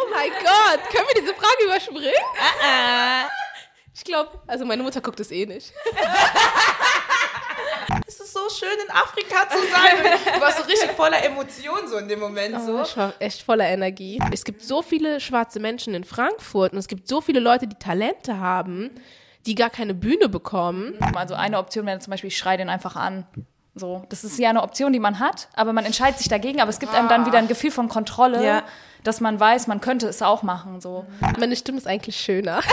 Oh mein Gott, können wir diese Frage überspringen? Ich glaube, also meine Mutter guckt es eh nicht. Es ist so schön in Afrika zu sein. Du warst so richtig voller Emotionen so in dem Moment so. Oh, ich war echt voller Energie. Es gibt so viele schwarze Menschen in Frankfurt und es gibt so viele Leute, die Talente haben, die gar keine Bühne bekommen. Also eine Option wäre zum Beispiel, ich schreie den einfach an. So, das ist ja eine Option, die man hat, aber man entscheidet sich dagegen, aber es gibt einem dann wieder ein Gefühl von Kontrolle, Ja. dass man weiß, man könnte es auch machen. So. Meine Stimme ist eigentlich schöner.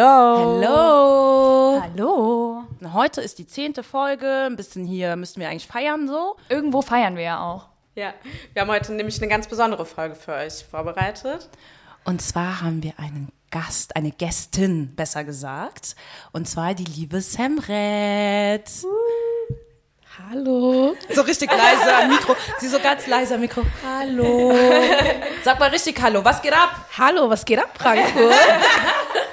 Hello, hello. Hallo. Hallo. Heute ist die zehnte Folge. Ein bisschen hier müssen wir eigentlich feiern so. Irgendwo feiern wir ja auch. Ja, wir haben heute nämlich eine ganz besondere Folge für euch vorbereitet. Und zwar haben wir einen Gast, eine Gästin, besser gesagt. Und zwar die liebe Semret. Hallo. So richtig leise am Mikro. Sie so ganz leise am Mikro. Hallo. Sag mal richtig Hallo. Was geht ab? Hallo, was geht ab, Frankfurt?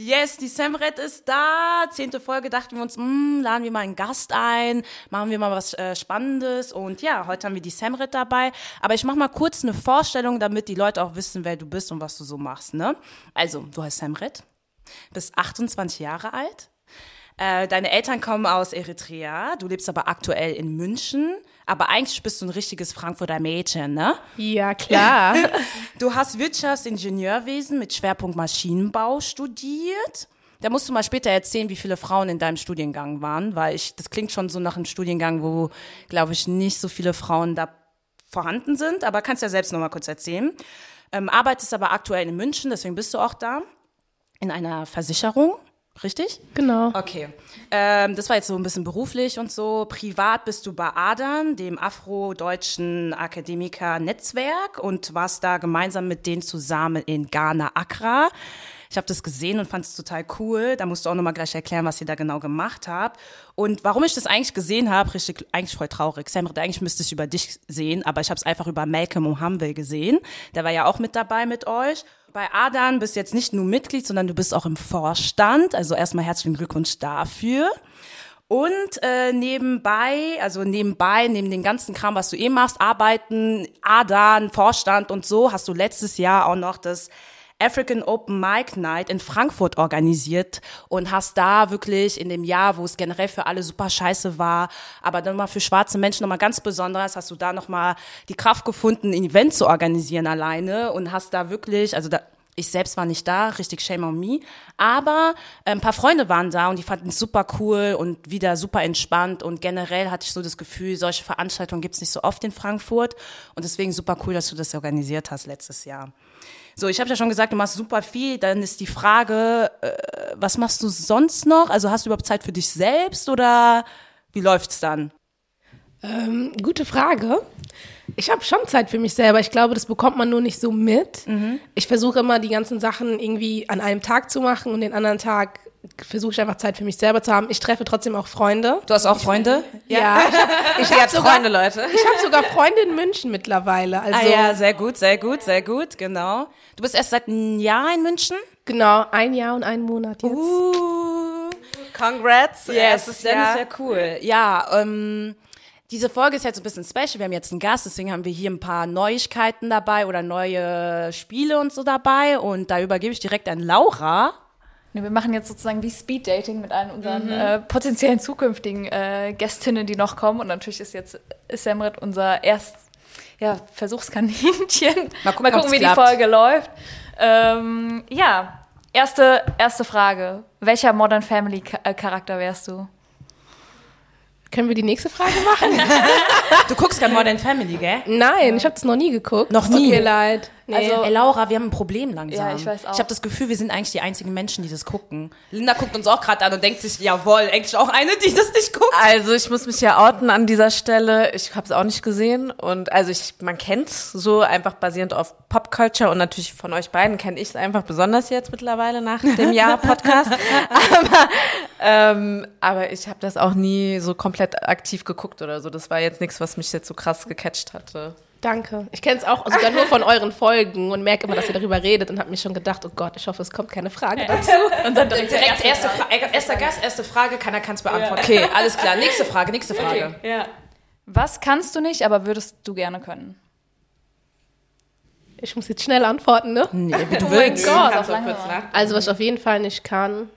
Yes, die Semret ist da. Zehnte Folge dachten wir uns, mh, laden wir mal einen Gast ein, machen wir mal was äh, Spannendes. Und ja, heute haben wir die Semret dabei. Aber ich mache mal kurz eine Vorstellung, damit die Leute auch wissen, wer du bist und was du so machst. Ne? Also, du heißt Semret, bist 28 Jahre alt. Äh, deine Eltern kommen aus Eritrea, du lebst aber aktuell in München. Aber eigentlich bist du ein richtiges Frankfurter Mädchen, ne? ja, klar. Du hast Wirtschaftsingenieurwesen mit Schwerpunkt Maschinenbau studiert. Da musst du mal später erzählen, wie viele Frauen in deinem Studiengang waren, weil ich, das klingt schon so nach einem Studiengang, wo, glaube ich, nicht so viele Frauen da vorhanden sind. Aber kannst ja selbst noch mal kurz erzählen. Ähm, arbeitest aber aktuell in München, deswegen bist du auch da. In einer Versicherung, richtig? Genau. Okay. Ähm, das war jetzt so ein bisschen beruflich und so. Privat bist du bei ADAN, dem afro-deutschen Akademiker-Netzwerk und warst da gemeinsam mit denen zusammen in Ghana, Accra. Ich habe das gesehen und fand es total cool. Da musst du auch nochmal gleich erklären, was ihr da genau gemacht habt. Und warum ich das eigentlich gesehen habe, richtig, eigentlich voll traurig. Samrit, eigentlich müsste ich über dich sehen, aber ich habe es einfach über Malcolm Mohambe gesehen. Der war ja auch mit dabei mit euch. Bei Adan bist jetzt nicht nur Mitglied, sondern du bist auch im Vorstand. Also erstmal herzlichen Glückwunsch dafür. Und äh, nebenbei, also nebenbei, neben den ganzen Kram, was du eh machst, Arbeiten, Adan, Vorstand und so, hast du letztes Jahr auch noch das African Open Mic Night in Frankfurt organisiert und hast da wirklich in dem Jahr, wo es generell für alle super scheiße war, aber dann mal für schwarze Menschen nochmal ganz besonders, hast du da nochmal die Kraft gefunden, ein Event zu organisieren alleine und hast da wirklich, also da, ich selbst war nicht da, richtig shame on me, aber äh, ein paar Freunde waren da und die fanden es super cool und wieder super entspannt und generell hatte ich so das Gefühl, solche Veranstaltungen gibt's nicht so oft in Frankfurt und deswegen super cool, dass du das organisiert hast letztes Jahr. So, ich habe ja schon gesagt, du machst super viel. Dann ist die Frage, äh, was machst du sonst noch? Also hast du überhaupt Zeit für dich selbst oder wie läuft's dann? Ähm, gute Frage. Ich habe schon Zeit für mich selber. Ich glaube, das bekommt man nur nicht so mit. Ich versuche immer, die ganzen Sachen irgendwie an einem Tag zu machen und den anderen Tag versuche ich einfach Zeit für mich selber zu haben. Ich treffe trotzdem auch Freunde. Du hast auch Freunde? Ja, ich habe ich Sie hab hat sogar, Freunde, Leute. ich hab sogar Freunde in München mittlerweile. Also Ah ja, sehr gut, sehr gut, sehr gut, genau. Du bist erst seit einem Jahr in München? genau ein Jahr und einen Monat jetzt. Uh, Congrats. yes, das ist ja cool. Ja, ähm, diese Folge ist jetzt ein bisschen special. Wir haben jetzt einen Gast, deswegen haben wir hier ein paar Neuigkeiten dabei oder neue Spiele und so dabei. Und da übergebe ich direkt an Laura. Nee, wir machen jetzt sozusagen wie Speed Dating mit allen unseren äh, potenziellen zukünftigen äh, Gästinnen, die noch kommen. Und natürlich ist jetzt Semret unser erst ja, Versuchskaninchen. Mal gucken, ob's wie klappt. die Folge läuft. Ähm, ja, erste, erste Frage. Welcher Modern Family äh, Charakter wärst du? Können wir die nächste Frage machen? Du guckst kein Modern Family, gell? Nein, ich habe das noch nie geguckt. Noch Tut nie? mir leid. Nee. Also, Ey, Laura, wir haben ein Problem langsam. Ja, ich weiß auch. Ich habe das Gefühl, wir sind eigentlich die einzigen Menschen, die das gucken. Linda guckt uns auch gerade an und denkt sich, jawohl, eigentlich auch eine, die das nicht guckt. Also ich muss mich ja outen an dieser Stelle. Ich habe es auch nicht gesehen und also ich, man kennt's so einfach basierend auf Popculture und natürlich von euch beiden kenne ich es einfach besonders jetzt mittlerweile nach dem Jahr Podcast. aber, ähm, aber ich habe das auch nie so komplett aktiv geguckt oder so. Das war jetzt nichts, was mich jetzt so krass gecatcht hatte. Danke. Ich kenne es auch sogar nur von euren Folgen und merke immer, dass ihr darüber redet und habe mir schon gedacht, oh Gott, ich hoffe, es kommt keine Frage dazu. und dann direkt, Direkt erste, Fra erster Gast, erste Frage, keiner kann es beantworten. Okay, alles klar. Nächste Frage, nächste Frage. Ja. Was kannst du nicht, aber würdest du gerne können? Ich muss jetzt schnell antworten, ne? Nee, wie du Oh mein willst. Gott, Kannst auf lange. Also, was ich auf jeden Fall nicht kann.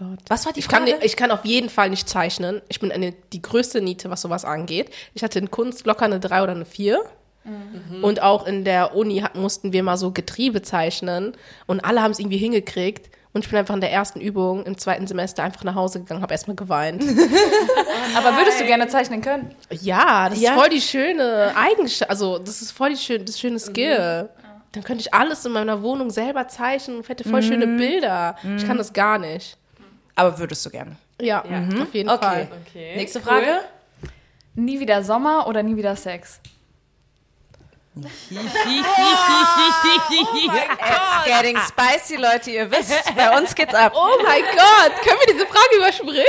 Oh Gott. Was war die Ich kann, Frage? ich kann auf jeden Fall nicht zeichnen. Ich bin eine, die größte Niete, was sowas angeht. Ich hatte in Kunst locker eine 3 oder eine 4. Und auch in der Uni hat, mussten wir mal so Getriebe zeichnen. Und alle haben es irgendwie hingekriegt. Und ich bin einfach in der ersten Übung im zweiten Semester einfach nach Hause gegangen, habe erstmal geweint. Aber würdest du gerne zeichnen können? Ja, das Ja. ist voll die schöne Eigenschaft. Also, das ist voll die schön, das schöne Skill. Dann könnte ich alles in meiner Wohnung selber zeichnen und hätte voll schöne Bilder. Ich kann das gar nicht. Aber würdest du gerne. Ja, auf jeden Okay. Fall. Okay. Nächste Frage. Nie wieder Sommer oder nie wieder Sex? It's getting spicy, Leute, ihr wisst, bei uns geht's ab. Oh mein Gott, können wir diese Frage überspringen?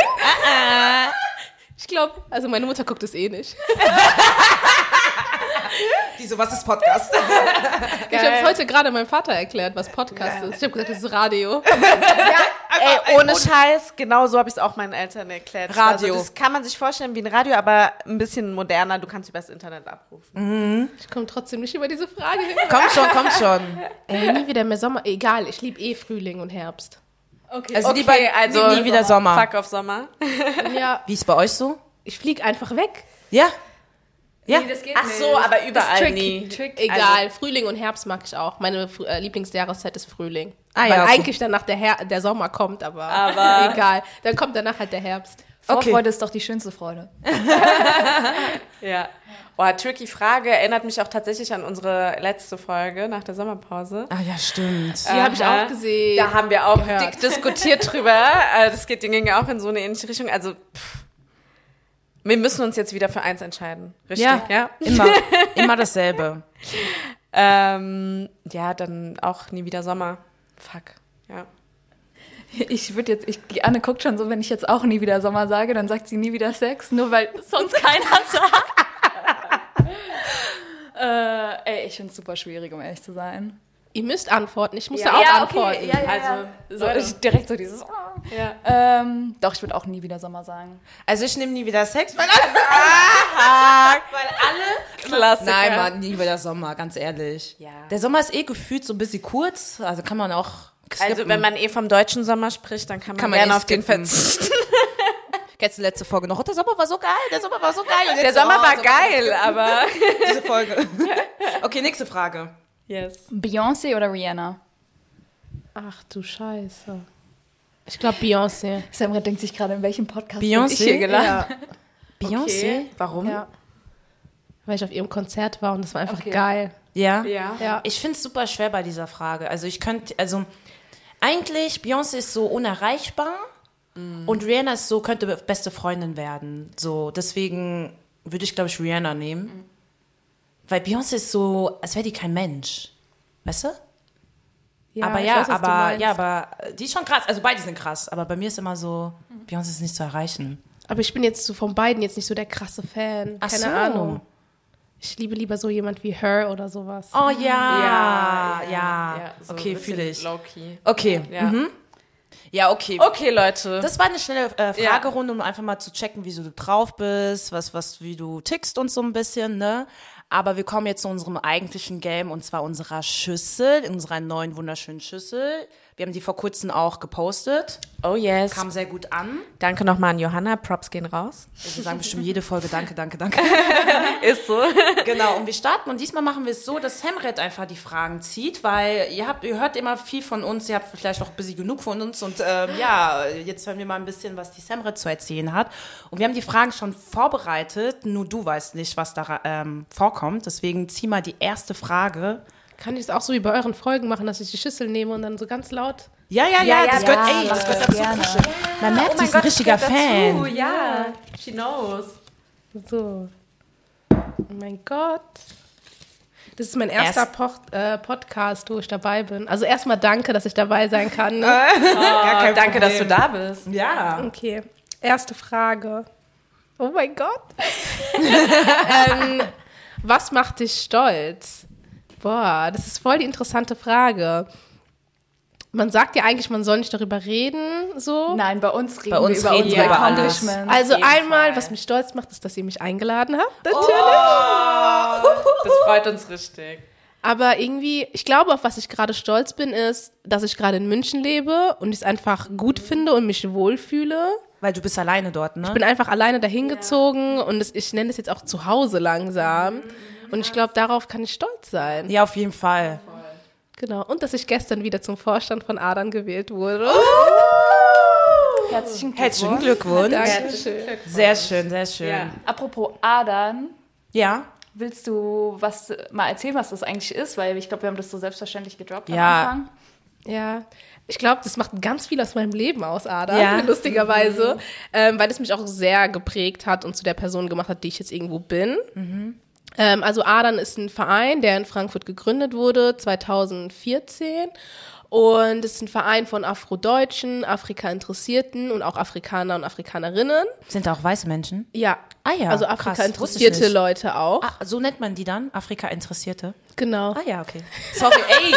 Ich glaube, also meine Mutter guckt es eh nicht. Die so, was ist Podcast? Ich habe es heute gerade meinem Vater erklärt, was Podcast ist. Ich habe gesagt, das ist Radio. Ey, ohne Scheiß, genau so habe ich es auch meinen Eltern erklärt. Radio. Also das kann man sich vorstellen wie ein Radio, aber ein bisschen moderner. Du kannst übers Internet abrufen. Ich komme trotzdem nicht über diese Frage hin. komm schon, komm schon. Ey, nie wieder mehr Sommer. Egal, ich liebe eh Frühling und Herbst. Okay. Also Okay, lieber, also nie, nie wieder Sommer. Fuck auf Sommer. Ja, Wie ist bei euch so? ich fliege einfach weg. Ja? Ja? Nee, das geht Ach so, aber überall tricky. nie. Tricky. Egal, Frühling und Herbst mag ich auch. Meine äh, Lieblingsjahreszeit ist Frühling. Ah, Weil ja, okay. eigentlich danach der, Her der Sommer kommt, aber, Aber- egal. Dann kommt danach halt der Herbst. Vorfreude ist doch die schönste Freude. Ja. Boah, tricky Frage. Erinnert mich auch tatsächlich an unsere letzte Folge nach der Sommerpause. Ah ja, stimmt. Die habe ich auch gesehen. Da haben wir auch gehört. dick diskutiert drüber. Äh, Das geht, ging ja auch in so eine ähnliche Richtung. Also, pff. Wir müssen uns jetzt wieder für eins entscheiden. Richtig? Ja, Ja. Immer, immer dasselbe. Ähm, ja, dann auch nie wieder Sommer. Fuck. Ja. Ich würde jetzt, ich, die Anne guckt schon so, wenn ich jetzt auch nie wieder Sommer sage, dann sagt sie nie wieder Sex, nur weil sonst keiner sagt. äh, ey, ich finde es super schwierig, um ehrlich zu sein. Ihr müsst antworten. Ich muss Ja. ja, auch Ja, okay, antworten. ja, ja. Also, So, ich, direkt so dieses. Ja. Ähm, doch, ich würde auch nie wieder Sommer sagen. Also ich nehme nie wieder Sex, weil Klassiker. Nein, Mann, nie wieder Sommer, ganz ehrlich. Ja. Der Sommer ist eh gefühlt so ein bisschen kurz, also kann man auch skippen. Also, wenn man eh vom deutschen Sommer spricht, dann kann man, Kann man gerne eh auf den verzichten. Kennst du die letzte Folge noch? Oh, der Sommer war so geil, der Sommer war so geil. Der so, Sommer oh, war geil, aber. Diese Folge. Okay, nächste Frage. Yes. Beyoncé oder Rihanna? Ach du Scheiße. Ich glaube Beyoncé. Samra denkt sich gerade, in welchem Podcast Beyoncé? bin ich hier gelandet? Ja, Beyoncé? Warum? ja. Weil ich auf ihrem Konzert war und das war einfach Okay. geil. Ja? Ja. Ja. Ich finde es super schwer bei dieser Frage. Also ich könnte, also eigentlich, Beyoncé ist so unerreichbar und Rihanna ist so, könnte beste Freundin werden. So, deswegen würde ich, glaube ich, Rihanna nehmen. Weil Beyoncé ist so, als wäre die kein Mensch. Weißt du? aber ich ja, weiß, aber, ja, aber die ist schon krass. Also beide sind krass. Aber bei mir ist immer so, Beyoncé ist nicht zu erreichen. Aber ich bin jetzt so von beiden jetzt nicht so der krasse Fan. Ach Keine so. Ahnung. Ich liebe lieber so jemand wie Her oder sowas. Oh ja, ja. Ja, so ein okay, bisschen fühle ich. Low-key. Okay. Ja. Mhm. Ja, okay. Okay, Leute. Das war eine schnelle äh, Ja. Fragerunde, um einfach mal zu checken, wie so du drauf bist, was, was, wie du tickst und so ein bisschen, ne? Aber wir kommen jetzt zu unserem eigentlichen Game und zwar unserer Schüssel, unserer neuen wunderschönen Schüssel. Wir haben die vor kurzem auch gepostet. oh yes. Kam sehr gut an. Danke nochmal an Johanna. Props gehen raus. Wir sagen bestimmt jede Folge Danke, danke, danke. Ist so. Genau, und wir starten und diesmal machen wir es so, dass Samret einfach die Fragen zieht, weil ihr habt, ihr hört immer viel von uns, ihr habt vielleicht auch ein bisschen genug von uns und ähm, ja, jetzt hören wir mal ein bisschen, was die Samret zu erzählen hat. Und wir haben die Fragen schon vorbereitet, nur du weißt nicht, was da ähm, vorkommt, deswegen zieh mal die erste Frage Kann ich es auch so wie bei euren Folgen machen, dass ich die Schüssel nehme und dann so ganz laut. Ja, ja, ja, das gehört, ey, das gehört dazu. gerne. Man merkt, sie ist ein richtiger Fan. ja. She knows. So. Oh mein Gott. Das ist mein erster Erst- Poch äh, Podcast, wo ich dabei bin. Also erstmal danke, dass ich dabei sein kann. Ne? Kein Danke, dass du da bist. Ja. Okay, erste Frage. Oh mein Gott. ähm, was macht dich stolz? Boah, das ist voll die interessante Frage. Man sagt ja eigentlich, man soll nicht darüber reden, so. Nein, bei uns reden Bei uns wir über reden unsere wir über alles. Accomplishments. Also einmal, Fall. was mich stolz macht, ist, dass ihr mich eingeladen habt. Natürlich. Das freut uns richtig. Aber irgendwie, ich glaube, auf was ich gerade stolz bin, ist, dass ich gerade in München lebe und ich es einfach gut finde und mich wohlfühle. Weil du bist alleine dort, ne? Ich bin einfach alleine dahin gezogen und es, ich nenne es jetzt auch zu Hause langsam. Und ich glaube, darauf kann ich stolz sein. ja, auf jeden Fall. Genau. Und dass ich gestern wieder zum Vorstand von Adern gewählt wurde. Herzlichen Glückwunsch. Herzlichen Glückwunsch. Dankeschön. Sehr schön, sehr schön. Ja. Apropos Adern, Ja. willst du was mal erzählen, was das eigentlich ist? Weil ich glaube, wir haben das so selbstverständlich gedroppt Ja. am Anfang. Ja, ich glaube, das macht ganz viel aus meinem Leben aus, Ada, Ja. lustigerweise, ähm, weil es mich auch sehr geprägt hat und zu der Person gemacht hat, die ich jetzt irgendwo bin. Ähm, also Adern ist ein Verein, der in Frankfurt gegründet wurde, 2014. Und es ist ein Verein von Afrodeutschen, Afrika-Interessierten und auch Afrikaner und Afrikanerinnen. Sind da auch weiße Menschen? Ja, Ah ja, also Afrika-interessierte. Leute auch. Ah, so nennt man die dann? Afrika-Interessierte? Genau. Ah ja, okay. Sorry, ey.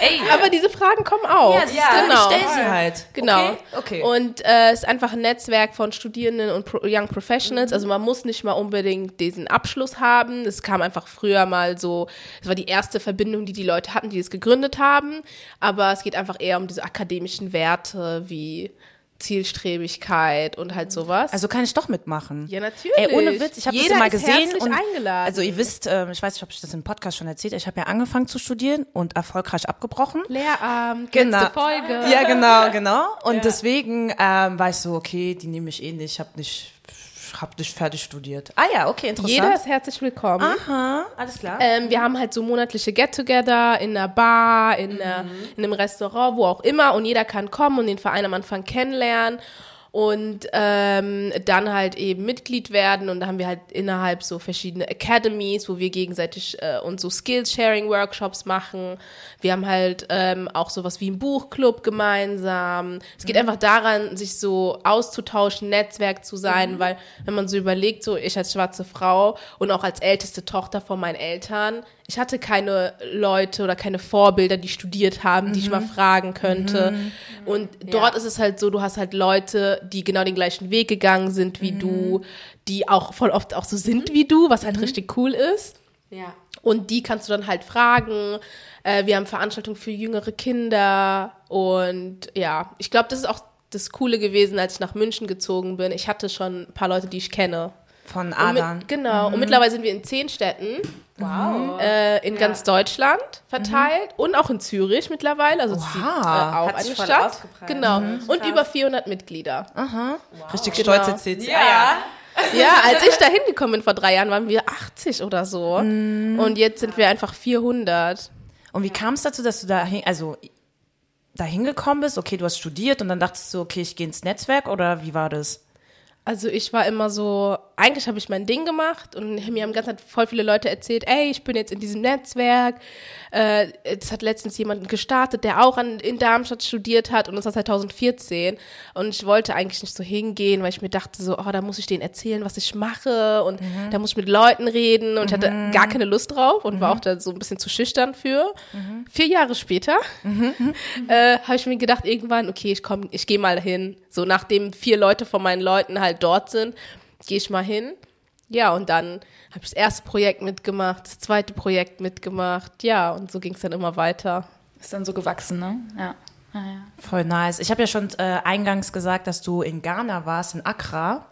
ey. Aber diese Fragen kommen auch. Ja, siehst du, ich stell sie halt. Genau. Okay, okay. Und äh, es ist einfach ein Netzwerk von Studierenden und Pro Young Professionals. Also man muss nicht mal unbedingt diesen Abschluss haben. Es kam einfach früher mal so, es war die erste Verbindung, die die Leute hatten, die es gegründet haben. Aber es geht einfach eher um diese akademischen Werte wie Zielstrebigkeit und halt sowas. Also kann ich doch mitmachen. ja, natürlich. Ey, ohne Witz, ich habe das ist gesehen. Und, eingeladen. also ihr wisst, ähm, ich weiß nicht, ob ich das im Podcast schon erzählt habe, ich habe ja angefangen zu studieren und erfolgreich abgebrochen. Lehramt, Genau. letzte Folge. Ja, genau, genau. Und deswegen ähm, war ich so, okay, die nehme ich eh nicht, ich habe nicht, hab nicht fertig studiert. Ah ja, okay, interessant. Jeder ist herzlich willkommen. Aha, alles klar. Ähm, wir haben halt so monatliche Get-Together in einer Bar, in, einer, in einem Restaurant, wo auch immer. Und jeder kann kommen und den Verein am Anfang kennenlernen. Und ähm, dann halt eben Mitglied werden. Und da haben wir halt innerhalb so verschiedene Academies, wo wir gegenseitig äh, uns so Skills-Sharing-Workshops machen. Wir haben halt ähm, auch sowas wie einen Buchclub gemeinsam. Es geht einfach daran, sich so auszutauschen, Netzwerk zu sein, weil wenn man so überlegt, so ich als schwarze Frau und auch als älteste Tochter von meinen Eltern, ich hatte keine Leute oder keine Vorbilder, die studiert haben, die ich mal fragen könnte. Und dort ist es halt so, du hast halt Leute, die genau den gleichen Weg gegangen sind wie du, die auch voll oft auch so sind wie du, was halt richtig cool ist. Ja. Und die kannst du dann halt fragen. Äh, wir haben Veranstaltungen für jüngere Kinder. Und ja, ich glaube, das ist auch das Coole gewesen, als ich nach München gezogen bin. Ich hatte schon ein paar Leute, die ich kenne. Von Adern. mit, genau. Und mittlerweile sind wir in zehn Städten Wow. äh, in ganz Deutschland verteilt und auch in Zürich mittlerweile. Also es ist die, äh, auch Hat eine Stadt. Genau. Und über 400 Mitglieder. Richtig Genau. stolz erzählt sie. Ja. Ja, als ich da hingekommen bin vor drei Jahren, waren wir 80 oder so. Und jetzt sind wir einfach 400. Und wie kam es dazu, dass du da hin, also da hingekommen bist? Okay, du hast studiert und dann dachtest du, okay, ich gehe ins Netzwerk oder wie war das? Also ich war immer so, eigentlich habe ich mein Ding gemacht und mir haben ganz Zeit voll viele Leute erzählt, ey, ich bin jetzt in diesem Netzwerk. Äh, Es hat letztens jemanden gestartet, der auch an, in Darmstadt studiert hat und das war 2014. Und ich wollte eigentlich nicht so hingehen, weil ich mir dachte so, oh, da muss ich denen erzählen, was ich mache und da muss ich mit Leuten reden und ich hatte gar keine Lust drauf und war auch da so ein bisschen zu schüchtern für. Vier Jahre später äh, habe ich mir gedacht irgendwann, okay, ich komm, ich gehe mal hin. So nachdem vier Leute von meinen Leuten halt dort sind, gehe ich mal hin. Ja, und dann habe ich das erste Projekt mitgemacht, das zweite Projekt mitgemacht. Ja, und so ging es dann immer weiter. Ist dann so gewachsen, ne? Ja. ja, ja. Voll nice. Ich habe ja schon äh, eingangs gesagt, dass du in Ghana warst, in Accra.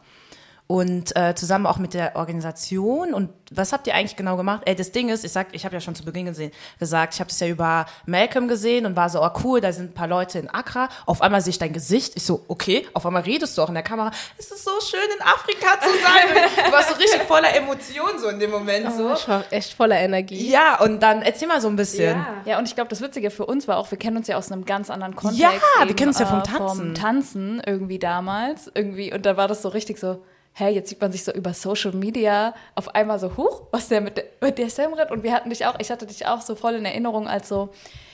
Und äh, zusammen auch mit der Organisation. Und was habt ihr eigentlich genau gemacht? Ey, das Ding ist, ich sag, ich habe ja schon zu Beginn gesehen, gesagt, ich habe das ja über Malcolm gesehen und war so, oh cool, da sind ein paar Leute in Accra. Auf einmal sehe ich dein Gesicht. Ich so, okay, auf einmal redest du auch in der Kamera. Es ist so schön in Afrika zu sein. du warst so richtig voller Emotionen so in dem Moment so. Ich war echt voller Energie. Ja, und dann erzähl mal so ein bisschen. Ja, und ich glaube, das Witzige für uns war auch, wir kennen uns ja aus einem ganz anderen Kontext. Ja, wir eben, kennen uns ja vom äh, Tanzen. Vom Tanzen irgendwie damals. Irgendwie, und da war das so richtig so, hä, jetzt sieht man sich so über Social Media auf einmal so, huch, was der mit der, mit der Semret? Und wir hatten dich auch, ich hatte dich auch so voll in Erinnerung als so,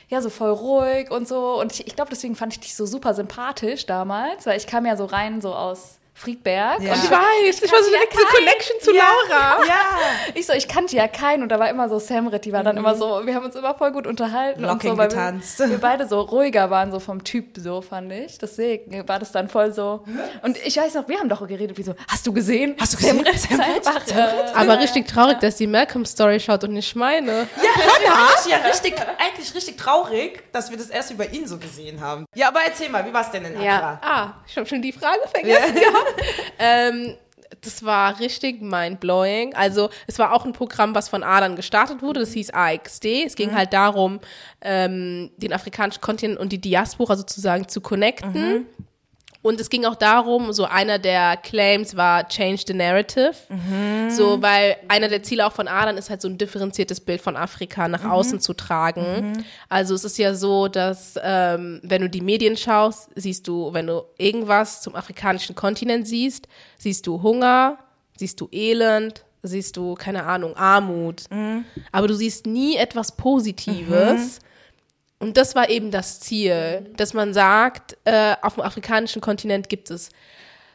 ja, so voll ruhig und so. Und ich, ich glaube, deswegen fand ich dich so super sympathisch damals, weil ich kam ja so rein so aus Friedberg. Ja. Und Ich weiß, ich war so direkt diese Connection zu Laura. Ja. ich so, ich kannte ja keinen und da war immer so Samrit, die war dann immer so, wir haben uns immer voll gut unterhalten und Locking so, weil getanzt. Wir, wir beide so ruhiger waren, so vom Typ so, fand ich. Deswegen war das dann voll so. Und ich weiß noch, wir haben doch geredet, wie so, hast du gesehen? Hast du gesehen? Samrit ist Samrit? äh, Aber richtig traurig, dass die Malcolm-Story schaut und nicht meine. Ja, das ja richtig, eigentlich richtig traurig, dass wir das erst über ihn so gesehen haben. Ja, aber erzähl mal, wie war es denn in Accra? Ja. Ah, ich habe schon die Frage vergessen gehabt. Ähm, das war richtig mind-blowing. Also es war auch ein Programm, was von Adern gestartet wurde. Das hieß AXD. Es ging halt darum, ähm, den afrikanischen Kontinent und die Diaspora sozusagen zu connecten. Und es ging auch darum, so einer der Claims war Change the Narrative. So, weil einer der Ziele auch von Adern ist halt so ein differenziertes Bild von Afrika nach außen zu tragen. Also es ist ja so, dass ähm, wenn du die Medien schaust, siehst du, wenn du irgendwas zum afrikanischen Kontinent siehst, siehst du Hunger, siehst du Elend, siehst du, keine Ahnung, Armut. Aber du siehst nie etwas Positives. Und das war eben das Ziel, dass man sagt, äh, auf dem afrikanischen Kontinent gibt es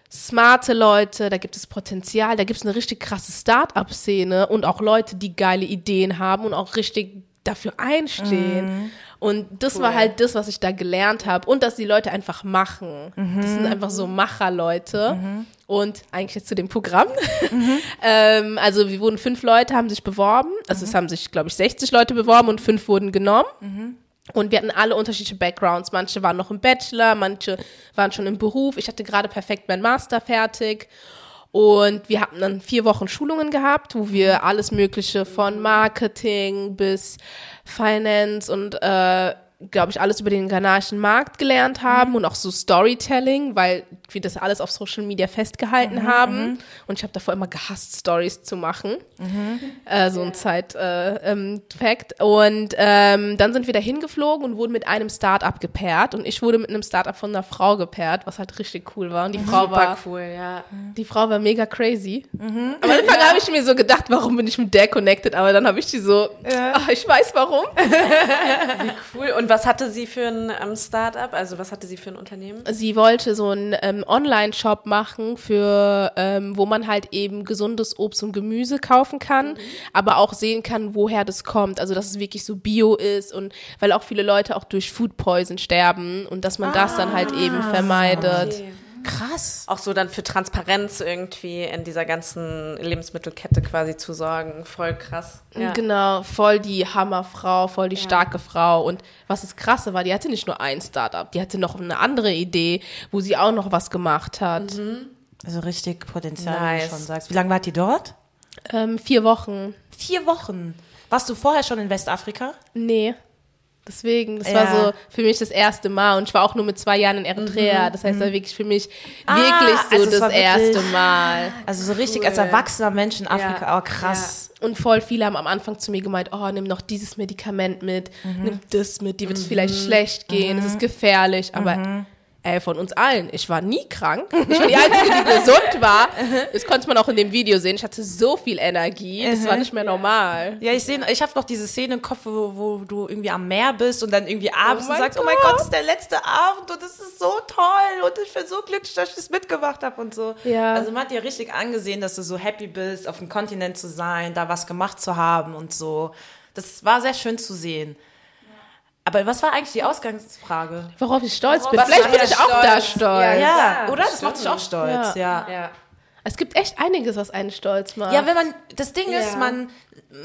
smarte Leute, da gibt es Potenzial, da gibt es eine richtig krasse Start-up-Szene und auch Leute, die geile Ideen haben und auch richtig dafür einstehen. Und das war halt das, was ich da gelernt habe. Und dass die Leute einfach machen. Das sind einfach so Macherleute. Und eigentlich jetzt zu dem Programm. ähm, also wir wurden fünf Leute, haben sich beworben. Also es haben sich, glaube ich, 60 Leute beworben und fünf wurden genommen. Und wir hatten alle unterschiedliche Backgrounds. Manche waren noch im Bachelor, manche waren schon im Beruf. Ich hatte gerade perfekt meinen Master fertig. Und wir hatten dann vier Wochen Schulungen gehabt, wo wir alles Mögliche von Marketing bis Finance und äh, glaube ich, alles über den ghanaischen Markt gelernt haben und auch so Storytelling, weil wir das alles auf Social Media festgehalten haben. Und ich habe davor immer gehasst, Stories zu machen. Äh, so ein Side-Fact. Äh, ähm, und ähm, dann sind wir da hingeflogen und wurden mit einem Start-up gepaart. Und ich wurde mit einem Start-up von einer Frau gepaart, was halt richtig cool war. Und die Frau war Super cool, ja. die Frau war mega crazy. Am Anfang habe ich mir so gedacht, warum bin ich mit der connected? Aber dann habe ich die so, ach, ich weiß warum. Cool. Und was hatte sie für ein ähm, Startup? Also was hatte sie für ein Unternehmen? Sie wollte so einen ähm, Online-Shop machen, für ähm, wo man halt eben gesundes Obst und Gemüse kaufen kann, aber auch sehen kann, woher das kommt. Also dass es wirklich so Bio ist und weil auch viele Leute auch durch Food Poison sterben und dass man das dann halt eben vermeidet. Krass. Auch so dann für Transparenz irgendwie in dieser ganzen Lebensmittelkette quasi zu sorgen. Voll krass. Ja. Genau, voll die Hammerfrau, voll die starke Frau. Und was das Krasse war, die hatte nicht nur ein Startup, die hatte noch eine andere Idee, wo sie auch noch was gemacht hat. Also richtig Potenzial, wie Nice. du schon sagst. Wie lange wart ihr dort? Ähm, vier Wochen. Vier Wochen. Warst du vorher schon in Westafrika? Nee. Deswegen, das Ja. war so für mich das erste Mal und ich war auch nur mit zwei Jahren in Eritrea. Das heißt, das war wirklich für mich Ah, wirklich so also das erste Mal. Also so richtig als erwachsener Mensch in Afrika. Oh, krass. Und voll viele haben am Anfang zu mir gemeint, oh, nimm noch dieses Medikament mit, nimm das mit, dir wird es vielleicht schlecht gehen, es ist gefährlich, aber ey, von uns allen, ich war nie krank. Ich war die Einzige, die gesund war. Das konnte man auch in dem Video sehen. Ich hatte so viel Energie, das war nicht mehr normal. Ja, ich sehe, ich habe noch diese Szene im Kopf, wo, wo du irgendwie am Meer bist und dann irgendwie abends Oh und sagst, oh mein Gott, das ist der letzte Abend und das ist so toll und ich bin so glücklich, dass ich das mitgemacht habe und so. Ja. Also man hat dir richtig angesehen, dass du so happy bist, auf dem Kontinent zu sein, da was gemacht zu haben und so. Das war sehr schön zu sehen. Aber was war eigentlich die Ausgangsfrage? Worauf ich stolz bin. was Vielleicht bin ich auch da Stolz? stolz. Ja, Ja, oder? Das macht dich auch stolz, ja. Ja. Es gibt echt einiges, was einen stolz macht. Ja, wenn man, das Ding ist, Ja. man,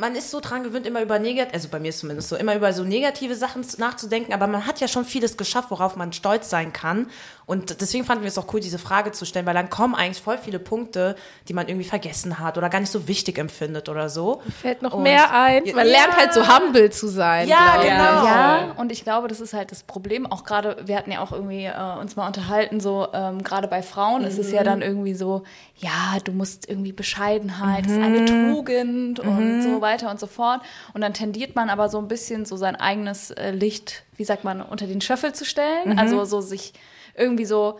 man ist so dran gewöhnt, immer über negativ, also bei mir ist zumindest so, immer über so negative Sachen nachzudenken, aber man hat ja schon vieles geschafft, worauf man stolz sein kann. Und deswegen fanden wir es auch cool, diese Frage zu stellen, weil dann kommen eigentlich voll viele Punkte, die man irgendwie vergessen hat oder gar nicht so wichtig empfindet oder so. Fällt noch Und- mehr ein. Man Ja. lernt halt so humble zu sein. Ja, genau. Ja, und ich glaube, das ist halt das Problem. Auch gerade, wir hatten ja auch irgendwie äh, uns mal unterhalten, so ähm, gerade bei Frauen ist es ja dann irgendwie so, ja, du musst irgendwie Bescheidenheit, das ist eine Tugend und so weiter und so fort. Und dann tendiert man aber so ein bisschen so sein eigenes äh, Licht, wie sagt man, unter den Schöffel zu stellen. Also so sich irgendwie so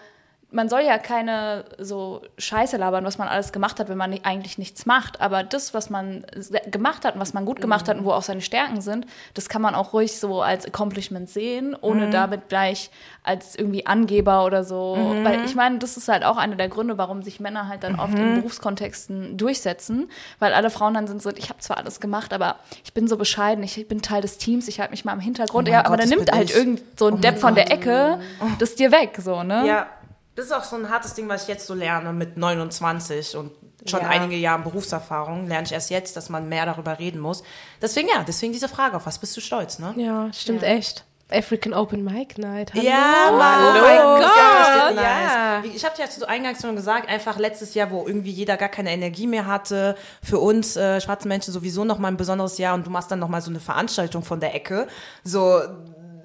man soll ja keine so Scheiße labern, was man alles gemacht hat, wenn man nicht, eigentlich nichts macht. Aber das, was man gemacht hat und was man gut gemacht hat und wo auch seine Stärken sind, das kann man auch ruhig so als Accomplishment sehen, ohne damit gleich als irgendwie Angeber oder so. Weil ich meine, das ist halt auch einer der Gründe, warum sich Männer halt dann oft in Berufskontexten durchsetzen, weil alle Frauen dann sind so, ich habe zwar alles gemacht, aber ich bin so bescheiden, ich bin Teil des Teams, ich halte mich mal im Hintergrund. Oh ja, Gott, aber dann nimmt halt ich. irgend so ein Depp von der Ecke das dir weg, so, ne? Ja, das ist auch so ein hartes Ding, was ich jetzt so lerne mit 29 und schon Ja. einige Jahre Berufserfahrung. Lerne ich erst jetzt, dass man mehr darüber reden muss. Deswegen ja, deswegen diese Frage, auf was bist du stolz, ne? Ja, stimmt echt. African Open Mic Night. Hallo. Ja, Mann. Oh mein Gott. Ja, Ja. nice. Wie- Ich habe ja zu eingangs schon gesagt, einfach letztes Jahr, wo irgendwie jeder gar keine Energie mehr hatte, für uns äh, schwarze Menschen sowieso noch mal ein besonderes Jahr und du machst dann noch mal so eine Veranstaltung von der Ecke. So,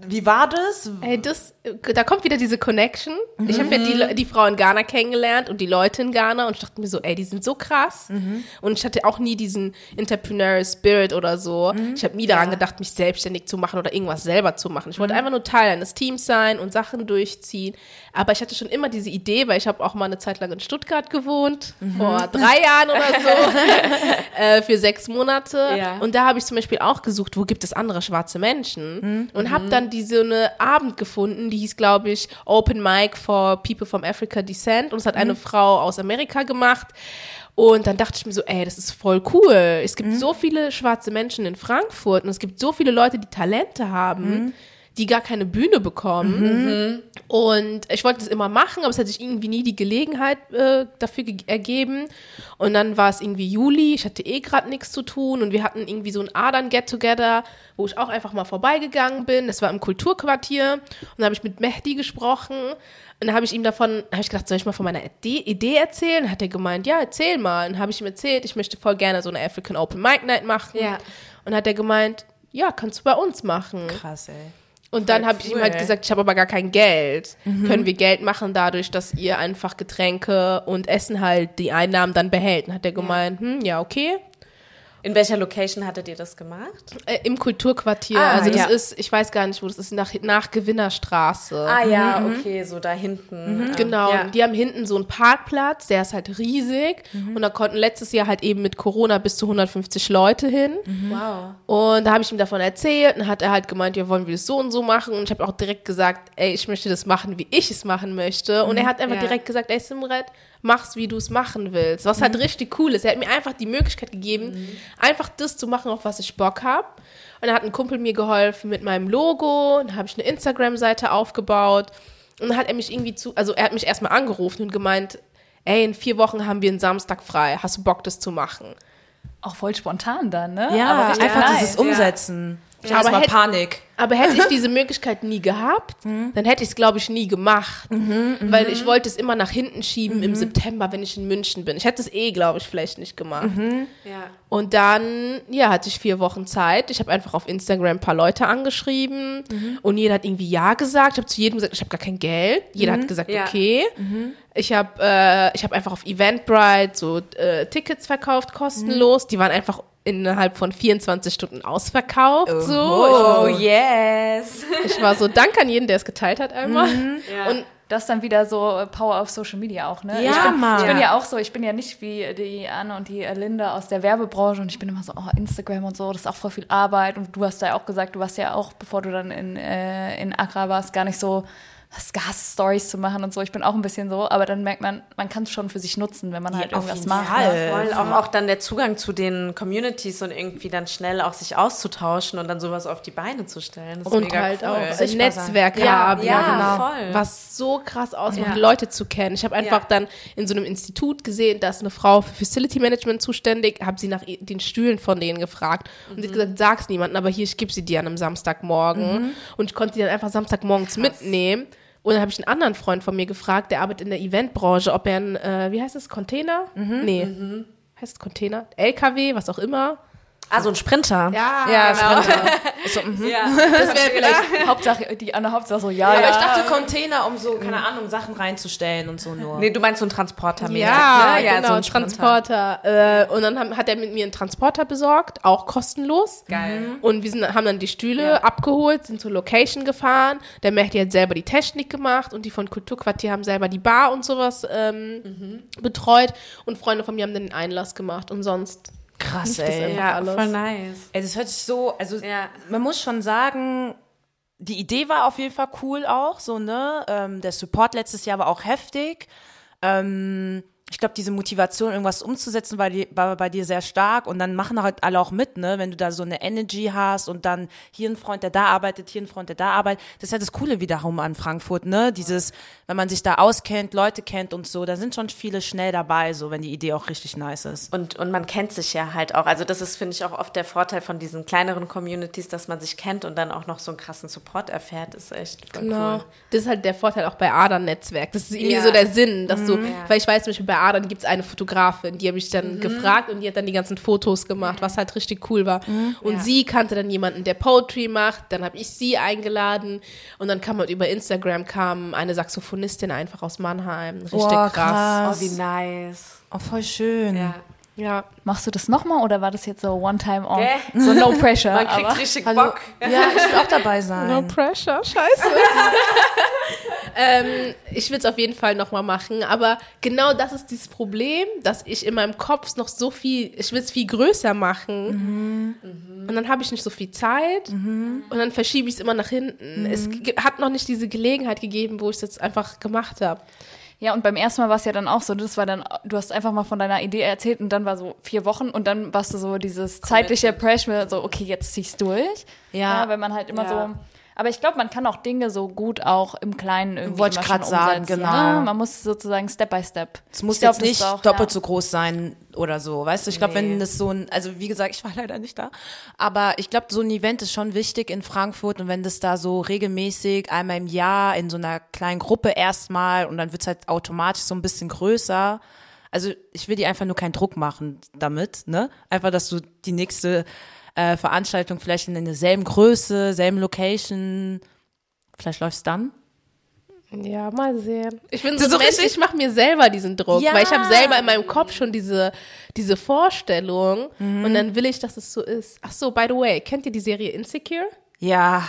wie war das? Ey, das, da kommt wieder diese Connection. Ich habe ja die, Le- die Frau in Ghana kennengelernt und die Leute in Ghana und ich dachte mir so, ey, die sind so krass. Und ich hatte auch nie diesen Entrepreneurial Spirit oder so. Ich habe nie daran gedacht, mich selbstständig zu machen oder irgendwas selber zu machen. Ich wollte einfach nur Teil eines Teams sein und Sachen durchziehen. Aber ich hatte schon immer diese Idee, weil ich habe auch mal eine Zeit lang in Stuttgart gewohnt, vor drei Jahren oder so, äh, für sechs Monate. Ja. Und da habe ich zum Beispiel auch gesucht, wo gibt es andere schwarze Menschen und habe dann diese eine Abend gefunden, die hieß, glaube ich, Open Mic for People from Africa Descent. Und es hat eine Frau aus Amerika gemacht. Und dann dachte ich mir so, ey, das ist voll cool. Es gibt so viele schwarze Menschen in Frankfurt und es gibt so viele Leute, die Talente haben, die gar keine Bühne bekommen. Und ich wollte das immer machen, aber es hat sich irgendwie nie die Gelegenheit äh, dafür ge- ergeben. Und dann war es irgendwie Juli, ich hatte eh gerade nichts zu tun und wir hatten irgendwie so ein Adern-Get-Together, wo ich auch einfach mal vorbeigegangen bin. Das war im Kulturquartier und da habe ich mit Mehdi gesprochen. Und dann habe ich ihm davon, habe ich gedacht, soll ich mal von meiner Idee, erzählen? Dann hat er gemeint, ja, erzähl mal. Und habe ich ihm erzählt, ich möchte voll gerne so eine African Open Mic Night machen. Ja. Und hat er gemeint, ja, kannst du bei uns machen. Krass, ey. Und dann habe ich ihm halt gesagt, ich habe aber gar kein Geld. Können wir Geld machen dadurch, dass ihr einfach Getränke und Essen halt die Einnahmen dann behält? Und hat er gemeint, hm, ja, okay. In welcher Location hattet ihr das gemacht? Äh, Im Kulturquartier. Ah, also das ja. ist, ich weiß gar nicht, wo das ist, nach, nach Gewinnerstraße. Ah ja, okay, so da hinten. Ähm, Genau, Ja. die haben hinten so einen Parkplatz, der ist halt riesig. Und da konnten letztes Jahr halt eben mit Corona bis zu 150 Leute hin. Wow. Und da habe ich ihm davon erzählt und hat er halt gemeint, ja, wollen wir das so und so machen? Und ich habe auch direkt gesagt, ey, ich möchte das machen, wie ich es machen möchte. Und er hat einfach Ja. direkt gesagt, ey, Simret, mach's, wie du es machen willst. Was halt richtig cool ist. Er hat mir einfach die Möglichkeit gegeben, einfach das zu machen, auf was ich Bock habe. Und dann hat ein Kumpel mir geholfen mit meinem Logo. Dann habe ich eine Instagram-Seite aufgebaut. Und dann hat er mich irgendwie zu, also er hat mich erstmal angerufen und gemeint, ey, in vier Wochen haben wir einen Samstag frei. Hast du Bock, das zu machen? Auch voll spontan dann, ne? Ja, Aber einfach nice. dieses Umsetzen. Ich Aber hatte mal hätt- Panik. Aber hätte ich diese Möglichkeit nie gehabt, dann hätte ich es, glaube ich, nie gemacht. weil ich wollte es immer nach hinten schieben im September, wenn ich in München bin. Ich hätte es eh, glaube ich, vielleicht nicht gemacht. Ja. Und dann, ja, hatte ich vier Wochen Zeit. Ich habe einfach auf Instagram ein paar Leute angeschrieben und jeder hat irgendwie Ja gesagt. Ich habe zu jedem gesagt, ich habe gar kein Geld. Jeder hat gesagt, Ja. okay. Ich habe äh, ich hab einfach auf Eventbrite so äh, Tickets verkauft, kostenlos. Die waren einfach innerhalb von 24 Stunden ausverkauft. So. Oh, yes. Ich war so, danke an jeden, der es geteilt hat einmal. Ja. Und Das ist dann wieder so äh, Power auf Social Media auch, ne? Ja, ich bin, Mann. Ich bin ja auch so, ich bin ja nicht wie die Anne und die Linda aus der Werbebranche und ich bin immer so, oh, Instagram und so, das ist auch voll viel Arbeit und du hast ja auch gesagt, du warst ja auch, bevor du dann in, äh, in Accra warst, gar nicht so Gas-Stories zu machen und so. Ich bin auch ein bisschen so, aber dann merkt man, man kann es schon für sich nutzen, wenn man halt auf irgendwas macht. Fall. ne? Voll, auch, auch dann der Zugang zu den Communities und irgendwie dann schnell auch sich auszutauschen und dann sowas auf die Beine zu stellen. Das ist Und mega halt cool. auch ein Sichtbar sein. Netzwerk Ja, haben, ja, genau. voll. was so krass ausmacht, Ja. Leute zu kennen. Ich habe einfach Ja. dann in so einem Institut gesehen, da ist eine Frau für Facility Management zuständig, habe sie nach den Stühlen von denen gefragt und sie hat gesagt, sag's niemandem, aber hier, ich gebe sie dir an einem Samstagmorgen und ich konnte die dann einfach Samstagmorgens mitnehmen. Und dann habe ich einen anderen Freund von mir gefragt, der arbeitet in der Eventbranche, ob er ein, äh, wie heißt es, Container? Nee. Heißt es Container? LKW, was auch immer. Ah, so ein Sprinter. Ja, Ja, genau. So, mhm. Ja. Das wäre vielleicht Hauptsache, die andere Hauptsache so, ja, Aber ja. ich dachte Container, um so, keine Ahnung, Sachen reinzustellen und so nur. Nee, du meinst so ein Transporter Ja, ne? genau, so ein Sprinter. Transporter. Äh, und dann hat er mit mir einen Transporter besorgt, auch kostenlos. Geil. Und wir sind, haben dann die Stühle abgeholt, sind zur Location gefahren. Der Mehdi hat selber die Technik gemacht und die von Kulturquartier haben selber die Bar und sowas ähm, betreut. Und Freunde von mir haben dann den Einlass gemacht und sonst. Krass, ey. Ja, alles. voll nice. Ey, das hört sich so, also Ja. man muss schon sagen, die Idee war auf jeden Fall cool auch, so, ne? Ähm, der Support letztes Jahr war auch heftig. Ähm, ich glaube, diese Motivation, irgendwas umzusetzen, war, die, war bei dir sehr stark und dann machen halt alle auch mit, ne? Wenn du da so eine Energy hast und dann hier ein Freund, der da arbeitet, hier ein Freund, der da arbeitet. Das ist ja das Coole wiederum an Frankfurt, ne? Dieses, wenn man sich da auskennt, Leute kennt und so, da sind schon viele schnell dabei, so, wenn die Idee auch richtig nice ist. Und, und man kennt sich ja halt auch. Also das ist, finde ich, auch oft der Vorteil von diesen kleineren Communities, dass man sich kennt und dann auch noch so einen krassen Support erfährt, ist echt voll Genau. cool. Das ist halt der Vorteil auch bei Adern-Netzwerk. Das ist irgendwie Ja. so der Sinn, dass du, Ja. weil ich weiß zum Beispiel bei Adern gibt es eine Fotografin, die habe ich dann gefragt und die hat dann die ganzen Fotos gemacht, was halt richtig cool war. Und Ja. sie kannte dann jemanden, der Poetry macht, dann habe ich sie eingeladen und dann kam halt über Instagram kam eine Saxophonistin einfach aus Mannheim. Richtig Boah, krass. krass. Oh, wie nice. Oh, voll schön. Ja. Ja. Machst du das nochmal oder war das jetzt so one time off? Gell? So no pressure. Man kriegt aber richtig Hallo. Bock. Ja, ich will auch dabei sein. No pressure, scheiße. ähm, ich will es auf jeden Fall nochmal machen, aber genau das ist dieses Problem, dass ich in meinem Kopf noch so viel, ich will es viel größer machen und dann habe ich nicht so viel Zeit und dann verschiebe ich es immer nach hinten. Es ge- hat noch nicht diese Gelegenheit gegeben, wo ich es jetzt einfach gemacht habe. Ja, und beim ersten Mal war es ja dann auch so, das war dann, du hast einfach mal von deiner Idee erzählt und dann war so vier Wochen und dann warst du so dieses zeitliche Pressure, so, okay, jetzt ziehst durch. Ja. wenn man halt immer Ja. so, aber ich glaube, man kann auch Dinge so gut auch im Kleinen irgendwie Wollte ich grad sagen, genau. Ne? Man muss sozusagen Step by Step. Es muss Ich glaub, jetzt nicht auch, doppelt ja. so groß sein oder so, weißt du? Ich glaube, wenn Nee. das so ein, also wie gesagt, ich war leider nicht da, aber ich glaube, so ein Event ist schon wichtig in Frankfurt und wenn das da so regelmäßig einmal im Jahr in so einer kleinen Gruppe erstmal und dann wird's halt automatisch so ein bisschen größer. Also ich will dir einfach nur keinen Druck machen damit, ne? Einfach, dass du die nächste äh, Veranstaltung vielleicht in derselben Größe, selben Location, vielleicht läuft's dann. Ja, mal sehen. Ich bin so, so Mensch, richtig- ich mache mir selber diesen Druck, Ja. weil ich habe selber in meinem Kopf schon diese, diese Vorstellung und dann will ich, dass es so ist. Ach so, by the way, kennt ihr die Serie Insecure? Ja.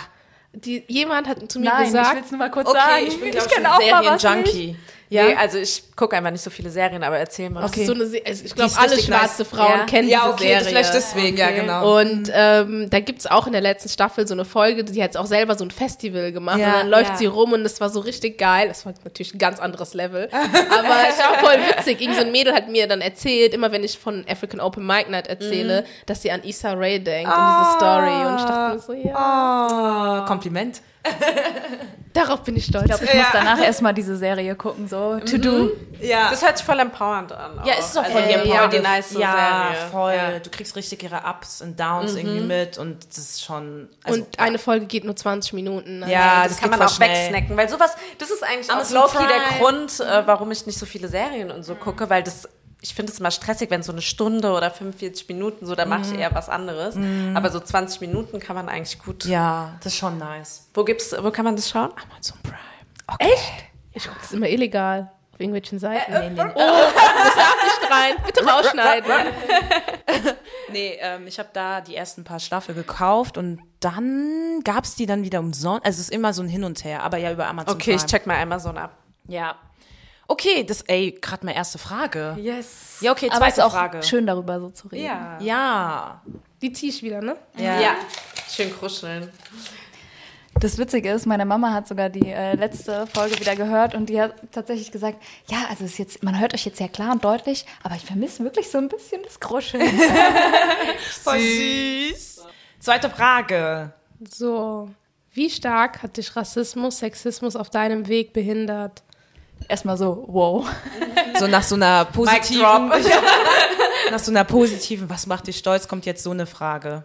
Die, jemand hat zu mir Nein, ich gesagt, will es nur mal kurz Okay, sagen. ich bin, glaub kenn auch mal was Serien-Junkie. Ja. Nee, also ich gucke einfach nicht so viele Serien, aber erzähl mal. Ist so eine Se also ich glaube, alle schwarze nice. Frauen Ja. kennen Ja, diese okay, Serie. vielleicht deswegen, ja, genau. Und ähm, da gibt's auch in der letzten Staffel so eine Folge, die hat auch selber so ein Festival gemacht Ja, und dann läuft ja. sie rum und es war so richtig geil. Das war natürlich ein ganz anderes Level, aber es war voll witzig. Irgend so ein Mädel hat mir dann erzählt, immer wenn ich von African Open Mic Night erzähle, dass sie an Issa Rae denkt und diese Story und ich dachte mir so, ja, Oh, Kompliment. darauf bin ich stolz. Ich glaube, ich muss danach erstmal diese Serie gucken, so To Do. Ja. Das hört sich voll empowernd an. Ja, es ist auch voll Äh, die ja, Empower- die nice Ja, Serie. voll. Ja. Du kriegst richtig ihre Ups und Downs irgendwie mit und das ist schon. Also, und eine Folge geht nur 20 Minuten. Also ja, das, das, kann man auch schnell. wegsnacken, weil sowas, das ist eigentlich auch Amazon low-key der. Grund, äh, warum ich nicht so viele Serien und so gucke, weil das, ich finde es immer stressig, wenn so eine Stunde oder 45 Minuten, so, da mache ich eher was anderes. Aber so 20 Minuten kann man eigentlich gut. Ja, das ist schon nice. Wo gibt's, wo kann man das schauen? Amazon Prime. Echt? Ich gucke das immer illegal. Auf irgendwelchen Seiten. nee, nee. Oh, das darf nicht rein. Bitte rausschneiden. Nee, ähm, ich habe da die ersten paar Staffeln gekauft und dann gab's die dann wieder umsonst. Also es ist immer so ein Hin und Her, aber ja über Amazon Okay, Prime. ich check mal Amazon ab. Ja. Okay, das, ey, gerade meine erste Frage. Yes. Ja, okay, Aber es ist zweite auch Frage. schön darüber so zu reden. Ja. Ja. Die ziehe ich wieder, ne? Ja. Ja. Schön kuscheln. Das Witzige ist, meine Mama hat sogar die äh, letzte Folge wieder gehört und die hat tatsächlich gesagt, ja, also es ist jetzt, man hört euch jetzt sehr klar und deutlich, aber ich vermisse wirklich so ein bisschen das Gruscheln. Voll süß. Zweite Frage. So, wie stark hat dich Rassismus, Sexismus auf deinem Weg behindert? Erstmal so, wow. So nach so einer positiven, nach so einer positiven, was macht dich stolz, kommt jetzt so eine Frage.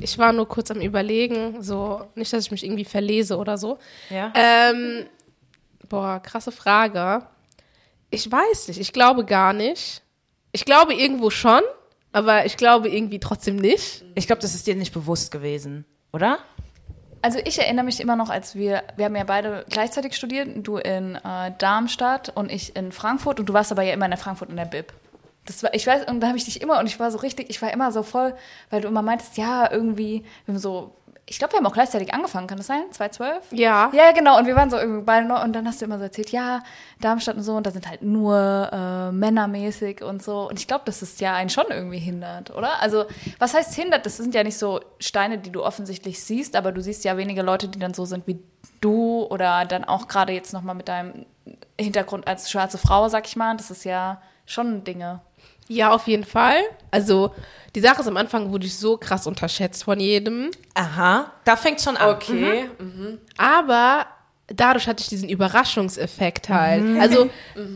Ich war nur kurz am Überlegen, so, nicht, dass ich mich irgendwie verlese oder so. Ja? Ähm, boah, krasse Frage. Ich weiß nicht, ich glaube gar nicht. Ich glaube irgendwo schon, aber ich glaube irgendwie trotzdem nicht. Ich glaube, das ist dir nicht bewusst gewesen, oder? Also ich erinnere mich immer noch, als wir, wir haben ja beide gleichzeitig studiert, du in äh, Darmstadt und ich in Frankfurt und du warst aber ja immer in der Frankfurt in der Bib. Das war, ich weiß, und da habe ich dich immer, und ich war so richtig, ich war immer so voll, weil du immer meintest, ja, irgendwie, wir haben so, ich glaube, wir haben auch gleichzeitig angefangen, kann das sein? 2012? Ja. Ja, genau, und wir waren so irgendwie beide noch, und dann hast du immer so erzählt, ja, Darmstadt und so, und da sind halt nur äh, männermäßig und so. Und ich glaube, dass es ja einen schon irgendwie hindert, oder? Also, was heißt hindert? Das sind ja nicht so Steine, die du offensichtlich siehst, aber du siehst ja wenige Leute, die dann so sind wie du, oder dann auch gerade jetzt nochmal mit deinem Hintergrund als schwarze Frau, sag ich mal. Das ist ja schon Dinge. Ja, auf jeden Fall. Also, die Sache ist, am Anfang wurde ich so krass unterschätzt von jedem. Aha, da fängt schon an. Okay. Aber dadurch hatte ich diesen Überraschungseffekt halt. Also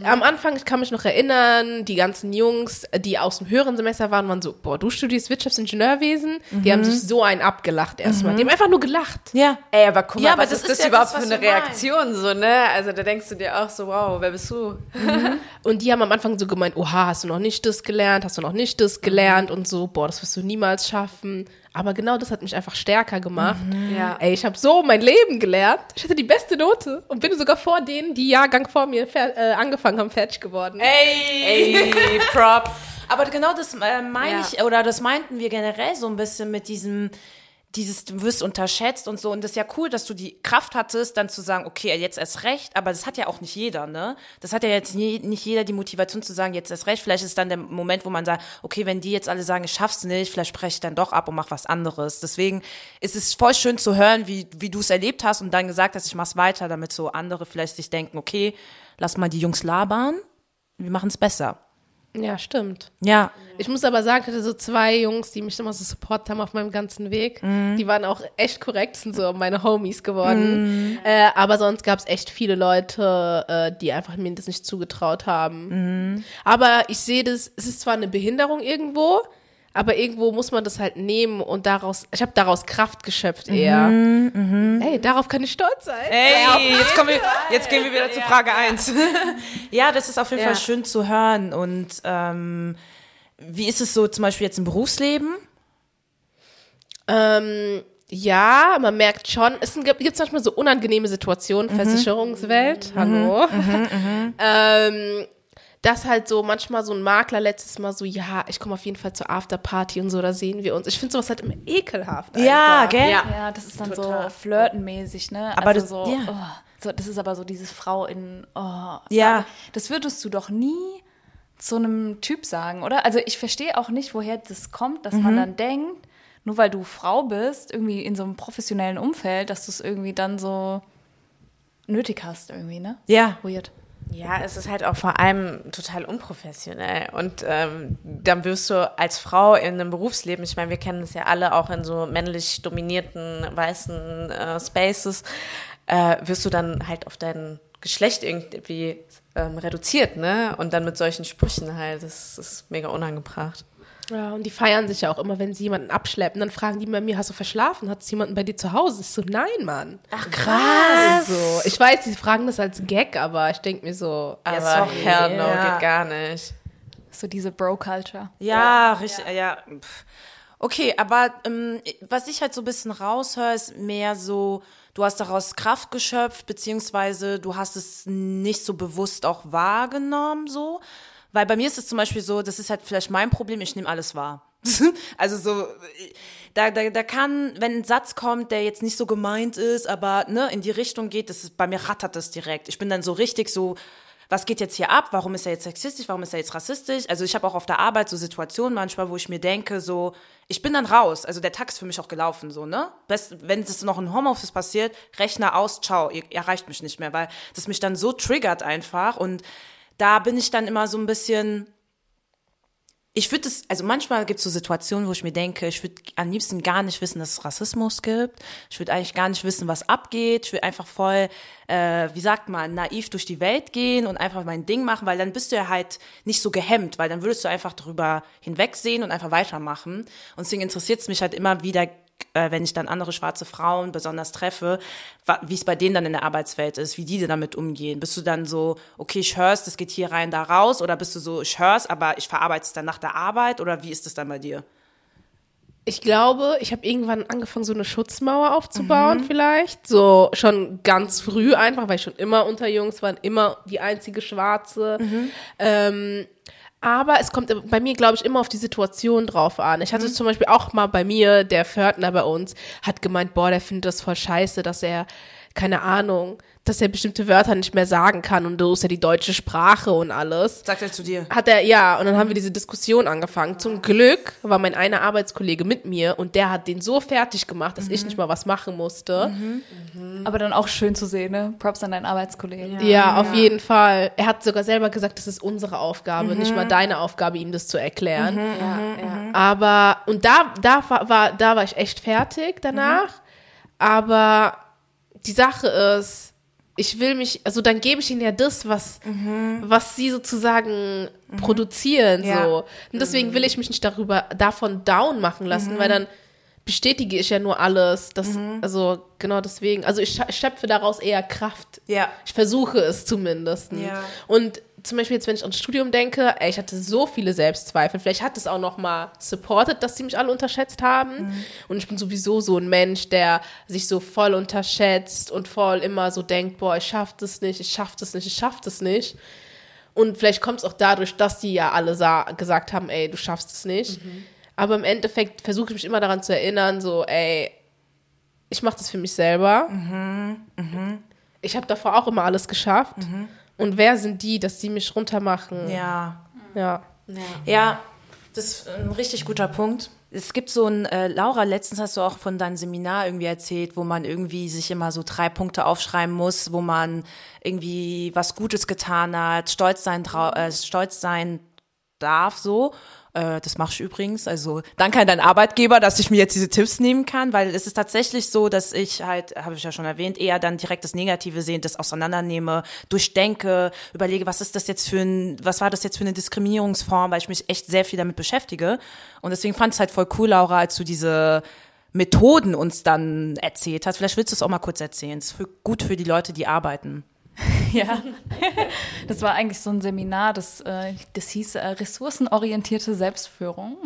am Anfang, ich kann mich noch erinnern, die ganzen Jungs, die aus dem höheren Semester waren, waren so, boah, du studierst Wirtschaftsingenieurwesen? Die haben sich so einen abgelacht erstmal. Die haben einfach nur gelacht. Ja. Ey, aber guck mal, Ja, aber was das ist das ja überhaupt das, für eine. Reaktion so, ne? Also da denkst du dir auch so, wow, wer bist du? Und die haben am Anfang so gemeint, oha, hast du noch nicht das gelernt, hast du noch nicht das gelernt und so, boah, das wirst du niemals schaffen. Aber genau das hat mich einfach stärker gemacht. Ja. Ey, ich habe so mein Leben gelernt. Ich hatte die beste Note und bin sogar vor denen, die Jahrgang vor mir äh, angefangen haben, fertig geworden. Ey. Ey, Props. Aber genau das äh, meine Ja. ich, oder das meinten wir generell so ein bisschen mit diesem, dieses, du wirst unterschätzt und so. Und das ist ja cool, dass du die Kraft hattest, dann zu sagen, okay, jetzt erst recht. Aber das hat ja auch nicht jeder, ne? Das hat ja jetzt nie, nicht jeder die Motivation zu sagen, jetzt erst recht. Vielleicht ist dann der Moment, wo man sagt, okay, wenn die jetzt alle sagen, ich schaff's nicht, vielleicht spreche ich dann doch ab und mach was anderes. Deswegen ist es voll schön zu hören, wie, wie du es erlebt hast und dann gesagt hast, ich mach's weiter, damit so andere vielleicht sich denken, okay, lass mal die Jungs labern. Wir machen's besser. Ja, stimmt. Ja. Ich muss aber sagen, ich hatte so zwei Jungs, die mich immer so supportet haben auf meinem ganzen Weg. Die waren auch echt korrekt, sind so meine Homies geworden. Äh, aber sonst gab es echt viele Leute, äh, die einfach mir das nicht zugetraut haben. Aber ich sehe das, es ist zwar eine Behinderung irgendwo, aber irgendwo muss man das halt nehmen und daraus, ich habe daraus Kraft geschöpft eher. Ey, darauf kann ich stolz sein. Ey, jetzt, kommen wir, jetzt gehen wir wieder zu Frage 1. ja, das ist auf jeden Ja. Fall schön zu hören. Und ähm, wie ist es so zum Beispiel jetzt im Berufsleben? Ähm, ja, man merkt schon, es gibt manchmal so unangenehme Situationen, Versicherungswelt, hallo. ähm, dass halt so manchmal so ein Makler letztes Mal so, ja, ich komme auf jeden Fall zur Afterparty und so, da sehen wir uns. Ich finde sowas halt immer ekelhaft. Ja, einfach. gell? Ja. Ja, das ist dann Total. so flirtenmäßig, ne? Aber also das- so, ja. oh, so, das ist aber so dieses Frau in, oh, Ja. Das würdest du doch nie zu einem Typ sagen, oder? Also ich verstehe auch nicht, woher das kommt, dass Mhm. man dann denkt, nur weil du Frau bist, irgendwie in so einem professionellen Umfeld, dass du es irgendwie dann so nötig hast, irgendwie, ne? Ja. Weird. Ja, es ist halt auch vor allem total unprofessionell. Und ähm, dann wirst du als Frau in einem Berufsleben, ich meine, wir kennen es ja alle auch in so männlich dominierten weißen äh, Spaces, äh, wirst du dann halt auf dein Geschlecht irgendwie ähm, reduziert, ne? Und dann mit solchen Sprüchen halt, das ist mega unangebracht. Ja, und die feiern sich ja auch immer, wenn sie jemanden abschleppen. Dann fragen die bei mir, hast du verschlafen? Hat es jemanden bei dir zu Hause? Ich so, nein, Mann. Ach, krass. So, ich weiß, sie fragen das als Gag, aber ich denke mir so, Aber sorry. hell no, Ja. geht gar nicht. So diese Bro-Culture. Ja, richtig, ja. Pff. Okay, aber ähm, was ich halt so ein bisschen raushöre, ist mehr so, du hast daraus Kraft geschöpft, beziehungsweise du hast es nicht so bewusst auch wahrgenommen, so. Weil bei mir ist es zum Beispiel so, das ist halt vielleicht mein Problem, ich nehme alles wahr. also so, da, da, da kann, wenn ein Satz kommt, der jetzt nicht so gemeint ist, aber ne, in die Richtung geht, das ist, bei mir rattert das direkt. Ich bin dann so richtig so, was geht jetzt hier ab? Warum ist er jetzt sexistisch? Warum ist er jetzt rassistisch? Also ich habe auch auf der Arbeit so Situationen manchmal, wo ich mir denke, so, ich bin dann raus. Also der Tag ist für mich auch gelaufen, so, ne? Best, wenn das noch in Homeoffice passiert, Rechner aus, ciao, ihr erreicht mich nicht mehr, weil das mich dann so triggert einfach und da bin ich dann immer so ein bisschen, ich würde es, also manchmal gibt es so Situationen, wo ich mir denke, ich würde am liebsten gar nicht wissen, dass es Rassismus gibt. Ich würde eigentlich gar nicht wissen, was abgeht. Ich würde einfach voll, äh, wie sagt man, naiv durch die Welt gehen und einfach mein Ding machen, weil dann bist du ja halt nicht so gehemmt, weil dann würdest du einfach darüber hinwegsehen und einfach weitermachen. Und deswegen interessiert es mich halt immer wieder äh, wenn ich dann andere schwarze Frauen besonders treffe, wie es bei denen dann in der Arbeitswelt ist, wie die damit umgehen. Bist du dann so, okay, ich hör's, das geht hier rein, da raus, oder bist du so, ich hör's, aber ich verarbeite es dann nach der Arbeit, oder wie ist das dann bei dir? Ich glaube, ich habe irgendwann angefangen, so eine Schutzmauer aufzubauen, mhm. vielleicht. So schon ganz früh einfach, weil ich schon immer unter Jungs war, immer die einzige Schwarze. Mhm. Ähm, aber es kommt bei mir, glaube ich, immer auf die Situation drauf an. Ich hatte mhm. zum Beispiel auch mal bei mir, der Fördner bei uns, hat gemeint, boah, der findet das voll scheiße, dass er, keine Ahnung, dass er bestimmte Wörter nicht mehr sagen kann und du ist ja die deutsche Sprache und alles. Sagt er zu dir? Hat er, ja, und dann haben wir diese Diskussion angefangen. Zum Glück war mein einer Arbeitskollege mit mir und der hat den so fertig gemacht, dass mhm. ich nicht mal was machen musste. Mhm. Mhm. Aber dann auch schön zu sehen, ne? Props an deinen Arbeitskollegen. Ja, ja auf jeden Fall. Er hat sogar selber gesagt, das ist unsere Aufgabe, nicht mal mhm. deine Aufgabe, ihm das zu erklären. Mhm. Ja, ja. Aber, und da, da war, da war ich echt fertig danach. Aber die Sache ist, ich will mich, also dann gebe ich ihnen ja das, was, mhm. was sie sozusagen mhm. produzieren, ja. so. Und deswegen will ich mich nicht darüber, davon down machen lassen, mhm. weil dann bestätige ich ja nur alles. Das, mhm. Also genau deswegen. Also ich schöpfe daraus eher Kraft. Ja. Ich versuche es zumindest. Ja. Und zum Beispiel jetzt, wenn ich ans Studium denke, ey, ich hatte so viele Selbstzweifel. Vielleicht hat es auch noch mal supported, dass sie mich alle unterschätzt haben. Mhm. Und ich bin sowieso so ein Mensch, der sich so voll unterschätzt und voll immer so denkt, boah, ich schaff das nicht, ich schaff das nicht, ich schaff das nicht. Und vielleicht kommt es auch dadurch, dass die ja alle gesagt haben, ey, du schaffst es nicht. Mhm. Aber im Endeffekt versuche ich mich immer daran zu erinnern, so, ey, ich mache das für mich selber. Mhm. Mhm. Ich habe davor auch immer alles geschafft. Und wer sind die, dass die mich runtermachen? Ja. Ja. Ja, ja das ist ein richtig guter Punkt. Es gibt so ein, äh, Laura, letztens hast du auch von deinem Seminar irgendwie erzählt, wo man irgendwie sich immer so drei Punkte aufschreiben muss, wo man irgendwie was Gutes getan hat, stolz sein, äh, stolz sein darf, so. Äh, das mache ich übrigens. Also danke an deinen Arbeitgeber, dass ich mir jetzt diese Tipps nehmen kann, weil es ist tatsächlich so, dass ich halt, habe ich ja schon erwähnt, eher dann direkt das Negative sehen, das auseinandernehme, durchdenke, überlege, was ist das jetzt für ein, was war das jetzt für eine Diskriminierungsform, weil ich mich echt sehr viel damit beschäftige. Und deswegen fand es halt voll cool, Laura, als du diese Methoden uns dann erzählt hast. Vielleicht willst du es auch mal kurz erzählen. Es ist für, gut für die Leute, die arbeiten. ja, das war eigentlich so ein Seminar, das, äh, das hieß äh, ressourcenorientierte Selbstführung.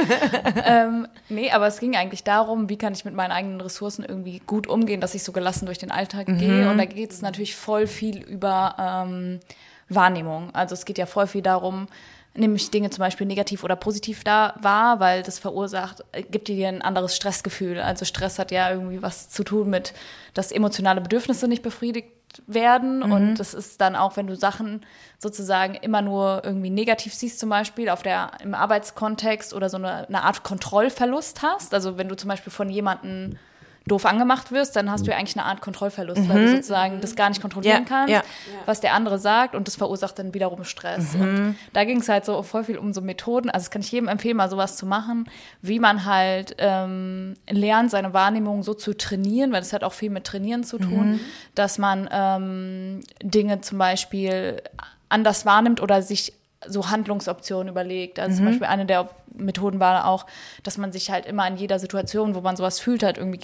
ähm, nee, aber es ging eigentlich darum, wie kann ich mit meinen eigenen Ressourcen irgendwie gut umgehen, dass ich so gelassen durch den Alltag mhm. gehe. Und da geht es natürlich voll viel über ähm, Wahrnehmung. Also es geht ja voll viel darum, nehme ich Dinge zum Beispiel negativ oder positiv da wahr, weil das verursacht, äh, gibt dir ein anderes Stressgefühl. Also Stress hat ja irgendwie was zu tun mit, dass emotionale Bedürfnisse nicht befriedigt werden. Mhm. Und das ist dann auch, wenn du Sachen sozusagen immer nur irgendwie negativ siehst, zum Beispiel auf der, im Arbeitskontext oder so eine, eine Art Kontrollverlust hast. Also wenn du zum Beispiel von jemandem doof angemacht wirst, dann hast du ja eigentlich eine Art Kontrollverlust, mhm. weil du sozusagen das gar nicht kontrollieren ja, kannst, ja. was der andere sagt und das verursacht dann wiederum Stress. Mhm. Und da ging es halt so voll viel um so Methoden. Also das kann ich jedem empfehlen, mal sowas zu machen, wie man halt ähm, lernt, seine Wahrnehmung so zu trainieren, weil das hat auch viel mit Trainieren zu tun, mhm. dass man ähm, Dinge zum Beispiel anders wahrnimmt oder sich so Handlungsoptionen überlegt. Also mhm. zum Beispiel eine der Methoden war auch, dass man sich halt immer in jeder Situation, wo man sowas fühlt, halt irgendwie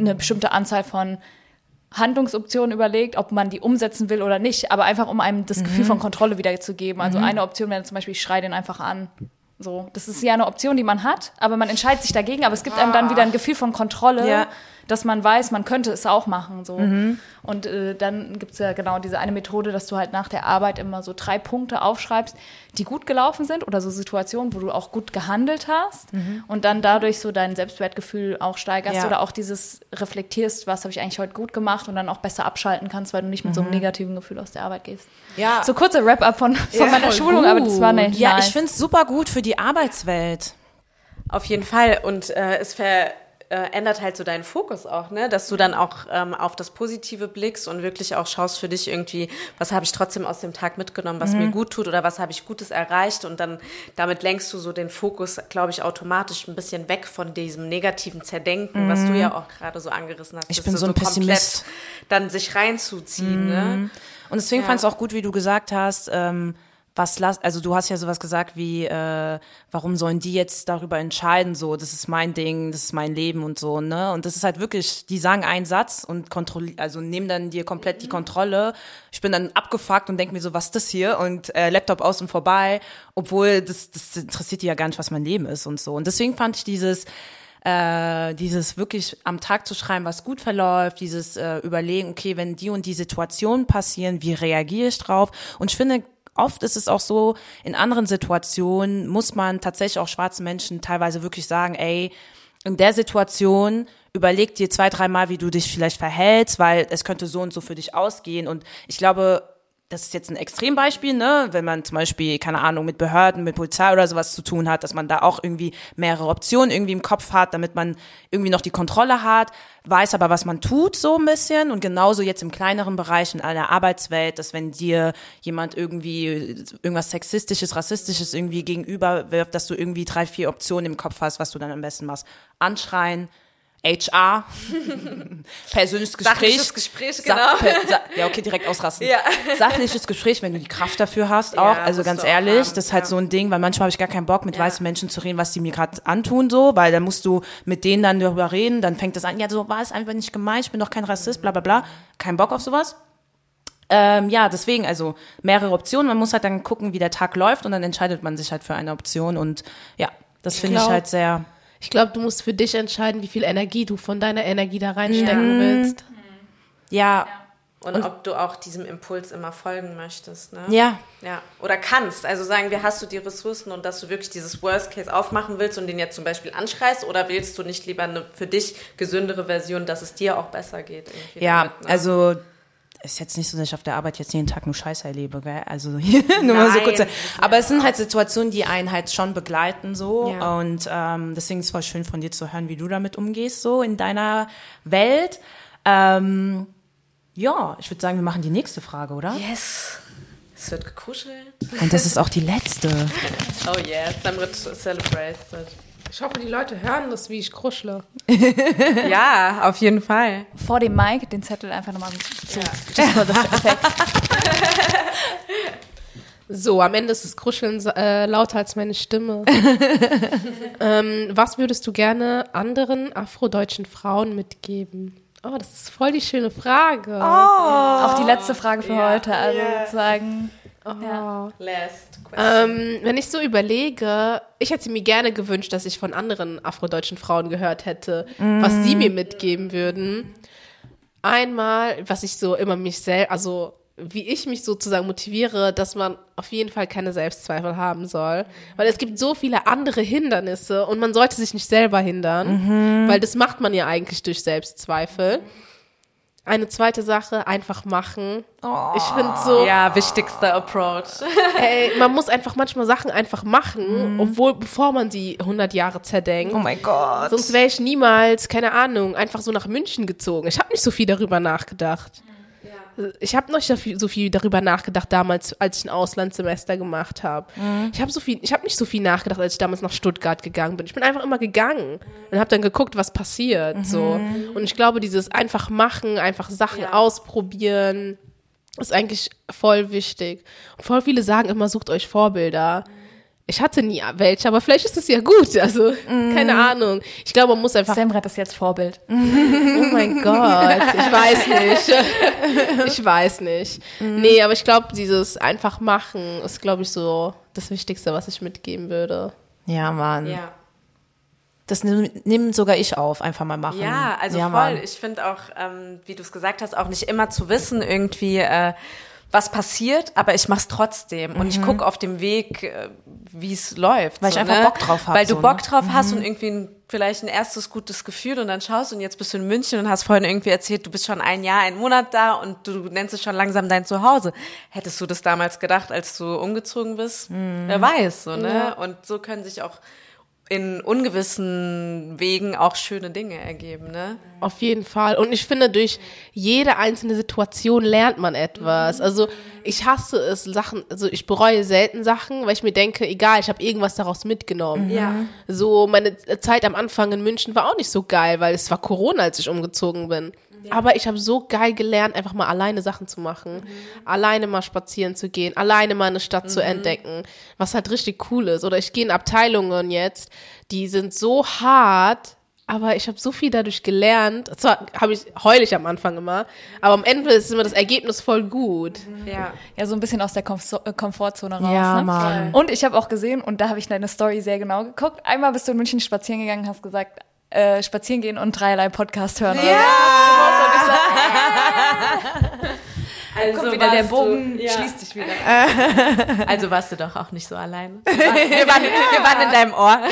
eine bestimmte Anzahl von Handlungsoptionen überlegt, ob man die umsetzen will oder nicht, aber einfach um einem das Gefühl mhm. von Kontrolle wiederzugeben. Also mhm. eine Option wäre zum Beispiel, ich schreie den einfach an. So, das ist ja eine Option, die man hat, aber man entscheidet sich dagegen, aber es gibt einem dann wieder ein Gefühl von Kontrolle, Ja. dass man weiß, man könnte es auch machen. So. Und äh, dann gibt es ja genau diese eine Methode, dass du halt nach der Arbeit immer so drei Punkte aufschreibst, die gut gelaufen sind oder so Situationen, wo du auch gut gehandelt hast und dann dadurch so dein Selbstwertgefühl auch steigerst Ja. oder auch dieses reflektierst, was habe ich eigentlich heute gut gemacht und dann auch besser abschalten kannst, weil du nicht mit so einem negativen Gefühl aus der Arbeit gehst. Ja. So kurzer Wrap-up von, von Ja, meiner Schulung, aber das war nicht Ja, ich finde es super gut für die Arbeitswelt. Auf jeden Fall. Und äh, es ver äh, ändert halt so deinen Fokus auch, ne? Dass du dann auch ähm, auf das Positive blickst und wirklich auch schaust für dich irgendwie, was habe ich trotzdem aus dem Tag mitgenommen, was mir gut tut oder was habe ich Gutes erreicht und dann damit lenkst du so den Fokus, glaube ich, automatisch ein bisschen weg von diesem negativen Zerdenken, was du ja auch gerade so angerissen hast. Ich bin so ein komplett Pessimist. Dann sich reinzuziehen, ne? Und deswegen fand ich es auch gut, wie du gesagt hast, ähm, was lass, also du hast ja sowas gesagt wie, äh, warum sollen die jetzt darüber entscheiden, so, das ist mein Ding, das ist mein Leben und so, ne? Und das ist halt wirklich, die sagen einen Satz und kontrollieren, also nehmen dann dir komplett die Kontrolle. Ich bin dann abgefuckt und denke mir so, was ist das hier? Und äh, Laptop aus und vorbei, obwohl das, das interessiert die ja gar nicht, was mein Leben ist und so. Und deswegen fand ich dieses, äh, dieses wirklich am Tag zu schreiben, was gut verläuft, dieses äh, Überlegen, okay, wenn die und die Situationen passieren, wie reagiere ich drauf? Und ich finde, oft ist es auch so, in anderen Situationen muss man tatsächlich auch schwarzen Menschen teilweise wirklich sagen, ey, in der Situation überleg dir zwei, dreimal, wie du dich vielleicht verhältst, weil es könnte so und so für dich ausgehen. Und ich glaube, das ist jetzt ein Extrembeispiel, ne? Wenn man zum Beispiel, keine Ahnung, mit Behörden, mit Polizei oder sowas zu tun hat, dass man da auch irgendwie mehrere Optionen irgendwie im Kopf hat, damit man irgendwie noch die Kontrolle hat, weiß aber, was man tut, so ein bisschen. Und genauso jetzt im kleineren Bereich in einer Arbeitswelt, dass wenn dir jemand irgendwie irgendwas Sexistisches, Rassistisches irgendwie gegenüberwirft, dass du irgendwie drei, vier Optionen im Kopf hast, was du dann am besten machst. Anschreien, HR, persönliches Gespräch. Sachliches Gespräch, genau. ja, okay, direkt ausrasten. Ja. Sachliches Gespräch, wenn du die Kraft dafür hast, Ja, auch. Also musst ganz ehrlich, haben, das ist halt ja. so ein Ding, weil manchmal habe ich gar keinen Bock, mit weißen Menschen zu reden, was die mir gerade antun, so, weil dann musst du mit denen dann darüber reden, dann fängt das an, ja, so war es einfach nicht gemeint, ich bin doch kein Rassist, bla bla bla. Kein Bock auf sowas. Ähm, ja, deswegen, also mehrere Optionen. Man muss halt dann gucken, wie der Tag läuft und dann entscheidet man sich halt für eine Option und ja, das finde ich halt sehr. Ich glaube, du musst für dich entscheiden, wie viel Energie du von deiner Energie da reinstecken willst. Ja, Und, ob du auch diesem Impuls immer folgen möchtest, ne? ja, Ja, oder kannst. Also sagen wir, hast du die Ressourcen und dass du wirklich dieses Worst Case aufmachen willst und den jetzt zum Beispiel anschreist oder willst du nicht lieber eine für dich gesündere Version, dass es dir auch besser geht? Ja, damit, ne? also ist jetzt nicht so, dass ich auf der Arbeit jetzt jeden Tag nur Scheiße erlebe, gell? Also nur mal so Nein, kurz. Aber es sind halt Situationen, die einen halt schon begleiten so Ja. und ähm, deswegen ist es voll schön von dir zu hören, wie du damit umgehst so in deiner Welt. Ähm, ja, ich würde sagen, wir machen die nächste Frage, oder? Yes. Es wird gekuschelt. Und das ist auch die letzte. Oh yeah, Samrit celebrates it. Ich hoffe, die Leute hören das, wie ich kruschle. Ja, auf jeden Fall. Vor dem Mic den Zettel einfach nochmal zu. Effect. So, am Ende ist das Kruscheln äh, lauter als meine Stimme. ähm, was würdest du gerne anderen afrodeutschen Frauen mitgeben? Oh, das ist voll die schöne Frage. Auch die letzte Frage für heute. Also sozusagen. Oh. Last question. Ähm, wenn ich so überlege, ich hätte mir gerne gewünscht, dass ich von anderen afrodeutschen Frauen gehört hätte, was sie mir mitgeben würden. Einmal, was ich so immer mich selbst, also wie ich mich sozusagen motiviere, dass man auf jeden Fall keine Selbstzweifel haben soll. Weil es gibt so viele andere Hindernisse und man sollte sich nicht selber hindern, weil das macht man ja eigentlich durch Selbstzweifel. Eine zweite Sache, einfach machen. Ich finde so, Ja, wichtigster Approach. Ey, man muss einfach manchmal Sachen einfach machen, obwohl, bevor man sie 100 Jahre zerdenkt. Oh mein Gott. Sonst wäre ich niemals, keine Ahnung, einfach so nach München gezogen. Ich habe nicht so viel darüber nachgedacht. Ich habe noch nicht so viel, darüber nachgedacht damals, als ich ein Auslandssemester gemacht habe. Ich habe so viel, ich habe nicht so viel nachgedacht, als ich damals nach Stuttgart gegangen bin. Ich bin einfach immer gegangen und habe dann geguckt, was passiert. So und ich glaube, dieses einfach machen, einfach Sachen ausprobieren, ist eigentlich voll wichtig. Und voll viele sagen immer, sucht euch Vorbilder. Ich hatte nie welche, aber vielleicht ist es ja gut. Also, keine Ahnung. Ich glaube, man muss einfach. Semret ist jetzt Vorbild. Oh mein Gott, ich weiß nicht. Ich weiß nicht. Nee, aber ich glaube, dieses einfach machen ist, glaube ich, so das Wichtigste, was ich mitgeben würde. Ja, Mann. Ja. Das nimm, nimm sogar ich auf, einfach mal machen. Ja, also ja, voll. Mann. Ich finde auch, ähm, wie du es gesagt hast, auch nicht immer zu wissen irgendwie, äh, was passiert, aber ich mach's trotzdem und ich gucke auf dem Weg, äh, wie es läuft. Mhm. Weil ich einfach ne? Bock drauf hab, Weil du so, Bock ne? drauf hast und irgendwie ein, vielleicht ein erstes gutes Gefühl und dann schaust und jetzt bist du in München und hast vorhin irgendwie erzählt, du bist schon ein Jahr, einen Monat da und du nennst es schon langsam dein Zuhause. Hättest du das damals gedacht, als du umgezogen bist? Mhm. Wer weiß, so, ne? Und so können sich auch in ungewissen Wegen auch schöne Dinge ergeben, ne? Auf jeden Fall. Und ich finde, durch jede einzelne Situation lernt man etwas. Also ich hasse es, Sachen, also ich bereue selten Sachen, weil ich mir denke, egal, ich habe irgendwas daraus mitgenommen. Ja. So, meine Zeit am Anfang in München war auch nicht so geil, weil es war Corona, als ich umgezogen bin. Aber ich habe so geil gelernt, einfach mal alleine Sachen zu machen. Alleine mal spazieren zu gehen, alleine mal eine Stadt zu entdecken, was halt richtig cool ist. Oder ich gehe in Abteilungen jetzt, die sind so hart, aber ich habe so viel dadurch gelernt. Zwar habe ich heul ich am Anfang immer, aber am Ende ist immer das Ergebnis voll gut. Ja. Ja, so ein bisschen aus der äh, Komfortzone raus. Ja, ne? Mann. Und ich habe auch gesehen, und da habe ich deine Story sehr genau geguckt. Einmal bist du in München spazieren gegangen, hast gesagt, äh, spazieren gehen und dreierlei Podcast hören. Ja. Also Kommt wieder der warst Bogen, du, ja. schließt sich wieder. Also warst du doch auch nicht so alleine. Wir waren, waren, wir waren in deinem Ohr.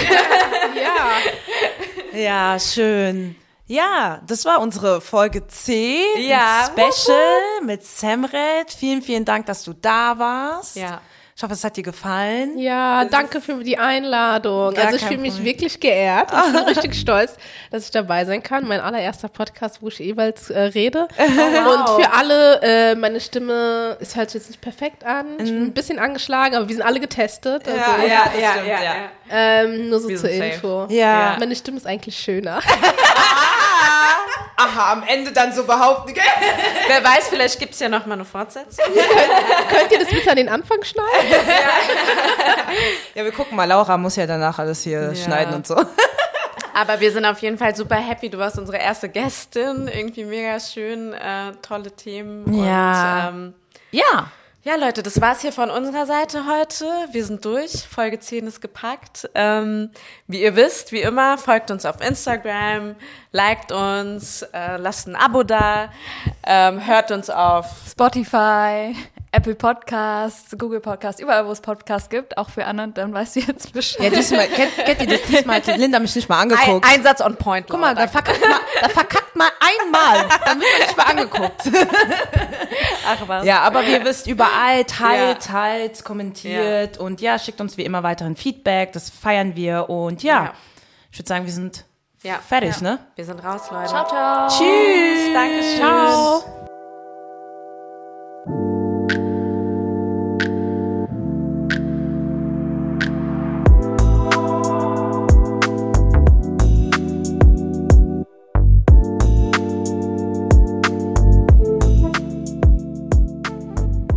Ja. Ja, schön. Ja, das war unsere Folge 10. Ja. Special mit Semret. Vielen, vielen Dank, dass du da warst. Ja. Ich hoffe, es hat dir gefallen. Ja, danke für die Einladung. Also ich fühle mich Problem. wirklich geehrt. Ich bin richtig stolz, dass ich dabei sein kann. Mein allererster Podcast, wo ich jeweils äh, rede. Und für alle, äh, meine Stimme ist halt jetzt nicht perfekt an. Ich bin ein bisschen angeschlagen, aber wir sind alle getestet. Also, Ja, ja, das stimmt, ja. Ähm, nur so zur safe. Info. Ja. Meine Stimme ist eigentlich schöner. Aha, am Ende dann so behaupten. Wer weiß, vielleicht gibt's ja noch mal eine Fortsetzung. Könnt ihr das bitte an den Anfang schneiden? Ja, wir gucken mal. Laura muss ja danach alles hier schneiden und so. Aber wir sind auf jeden Fall super happy. Du warst unsere erste Gästin. Irgendwie mega schön, äh, tolle Themen. Ja. Und, ähm, Ja. Ja, Leute, das war's hier von unserer Seite heute. Wir sind durch. Folge 10 ist gepackt. Ähm, wie ihr wisst, wie immer, folgt uns auf Instagram, liked uns, äh, lasst ein Abo da, ähm, hört uns auf Spotify, Apple Podcasts, Google Podcasts, überall, wo es Podcasts gibt, auch für anderen, dann weißt du jetzt Bescheid. Ja, diesmal, kennt, kennt ihr das? Diesmal hat Linda mich nicht mal Ein, angeguckt. Einsatz on point. Guck mal, da verkackt mal, da verkackt mal einmal. Dann wird man nicht mal angeguckt. Ach was. Ja, aber wie ihr wisst, überall teilt, Ja. teilt, kommentiert und ja, schickt uns wie immer weiteren Feedback. Das feiern wir und ja, Ja. ich würde sagen, wir sind Ja. fertig, ne? Wir sind raus, Leute. Ciao, ciao. Tschüss. Dankeschön. Ciao.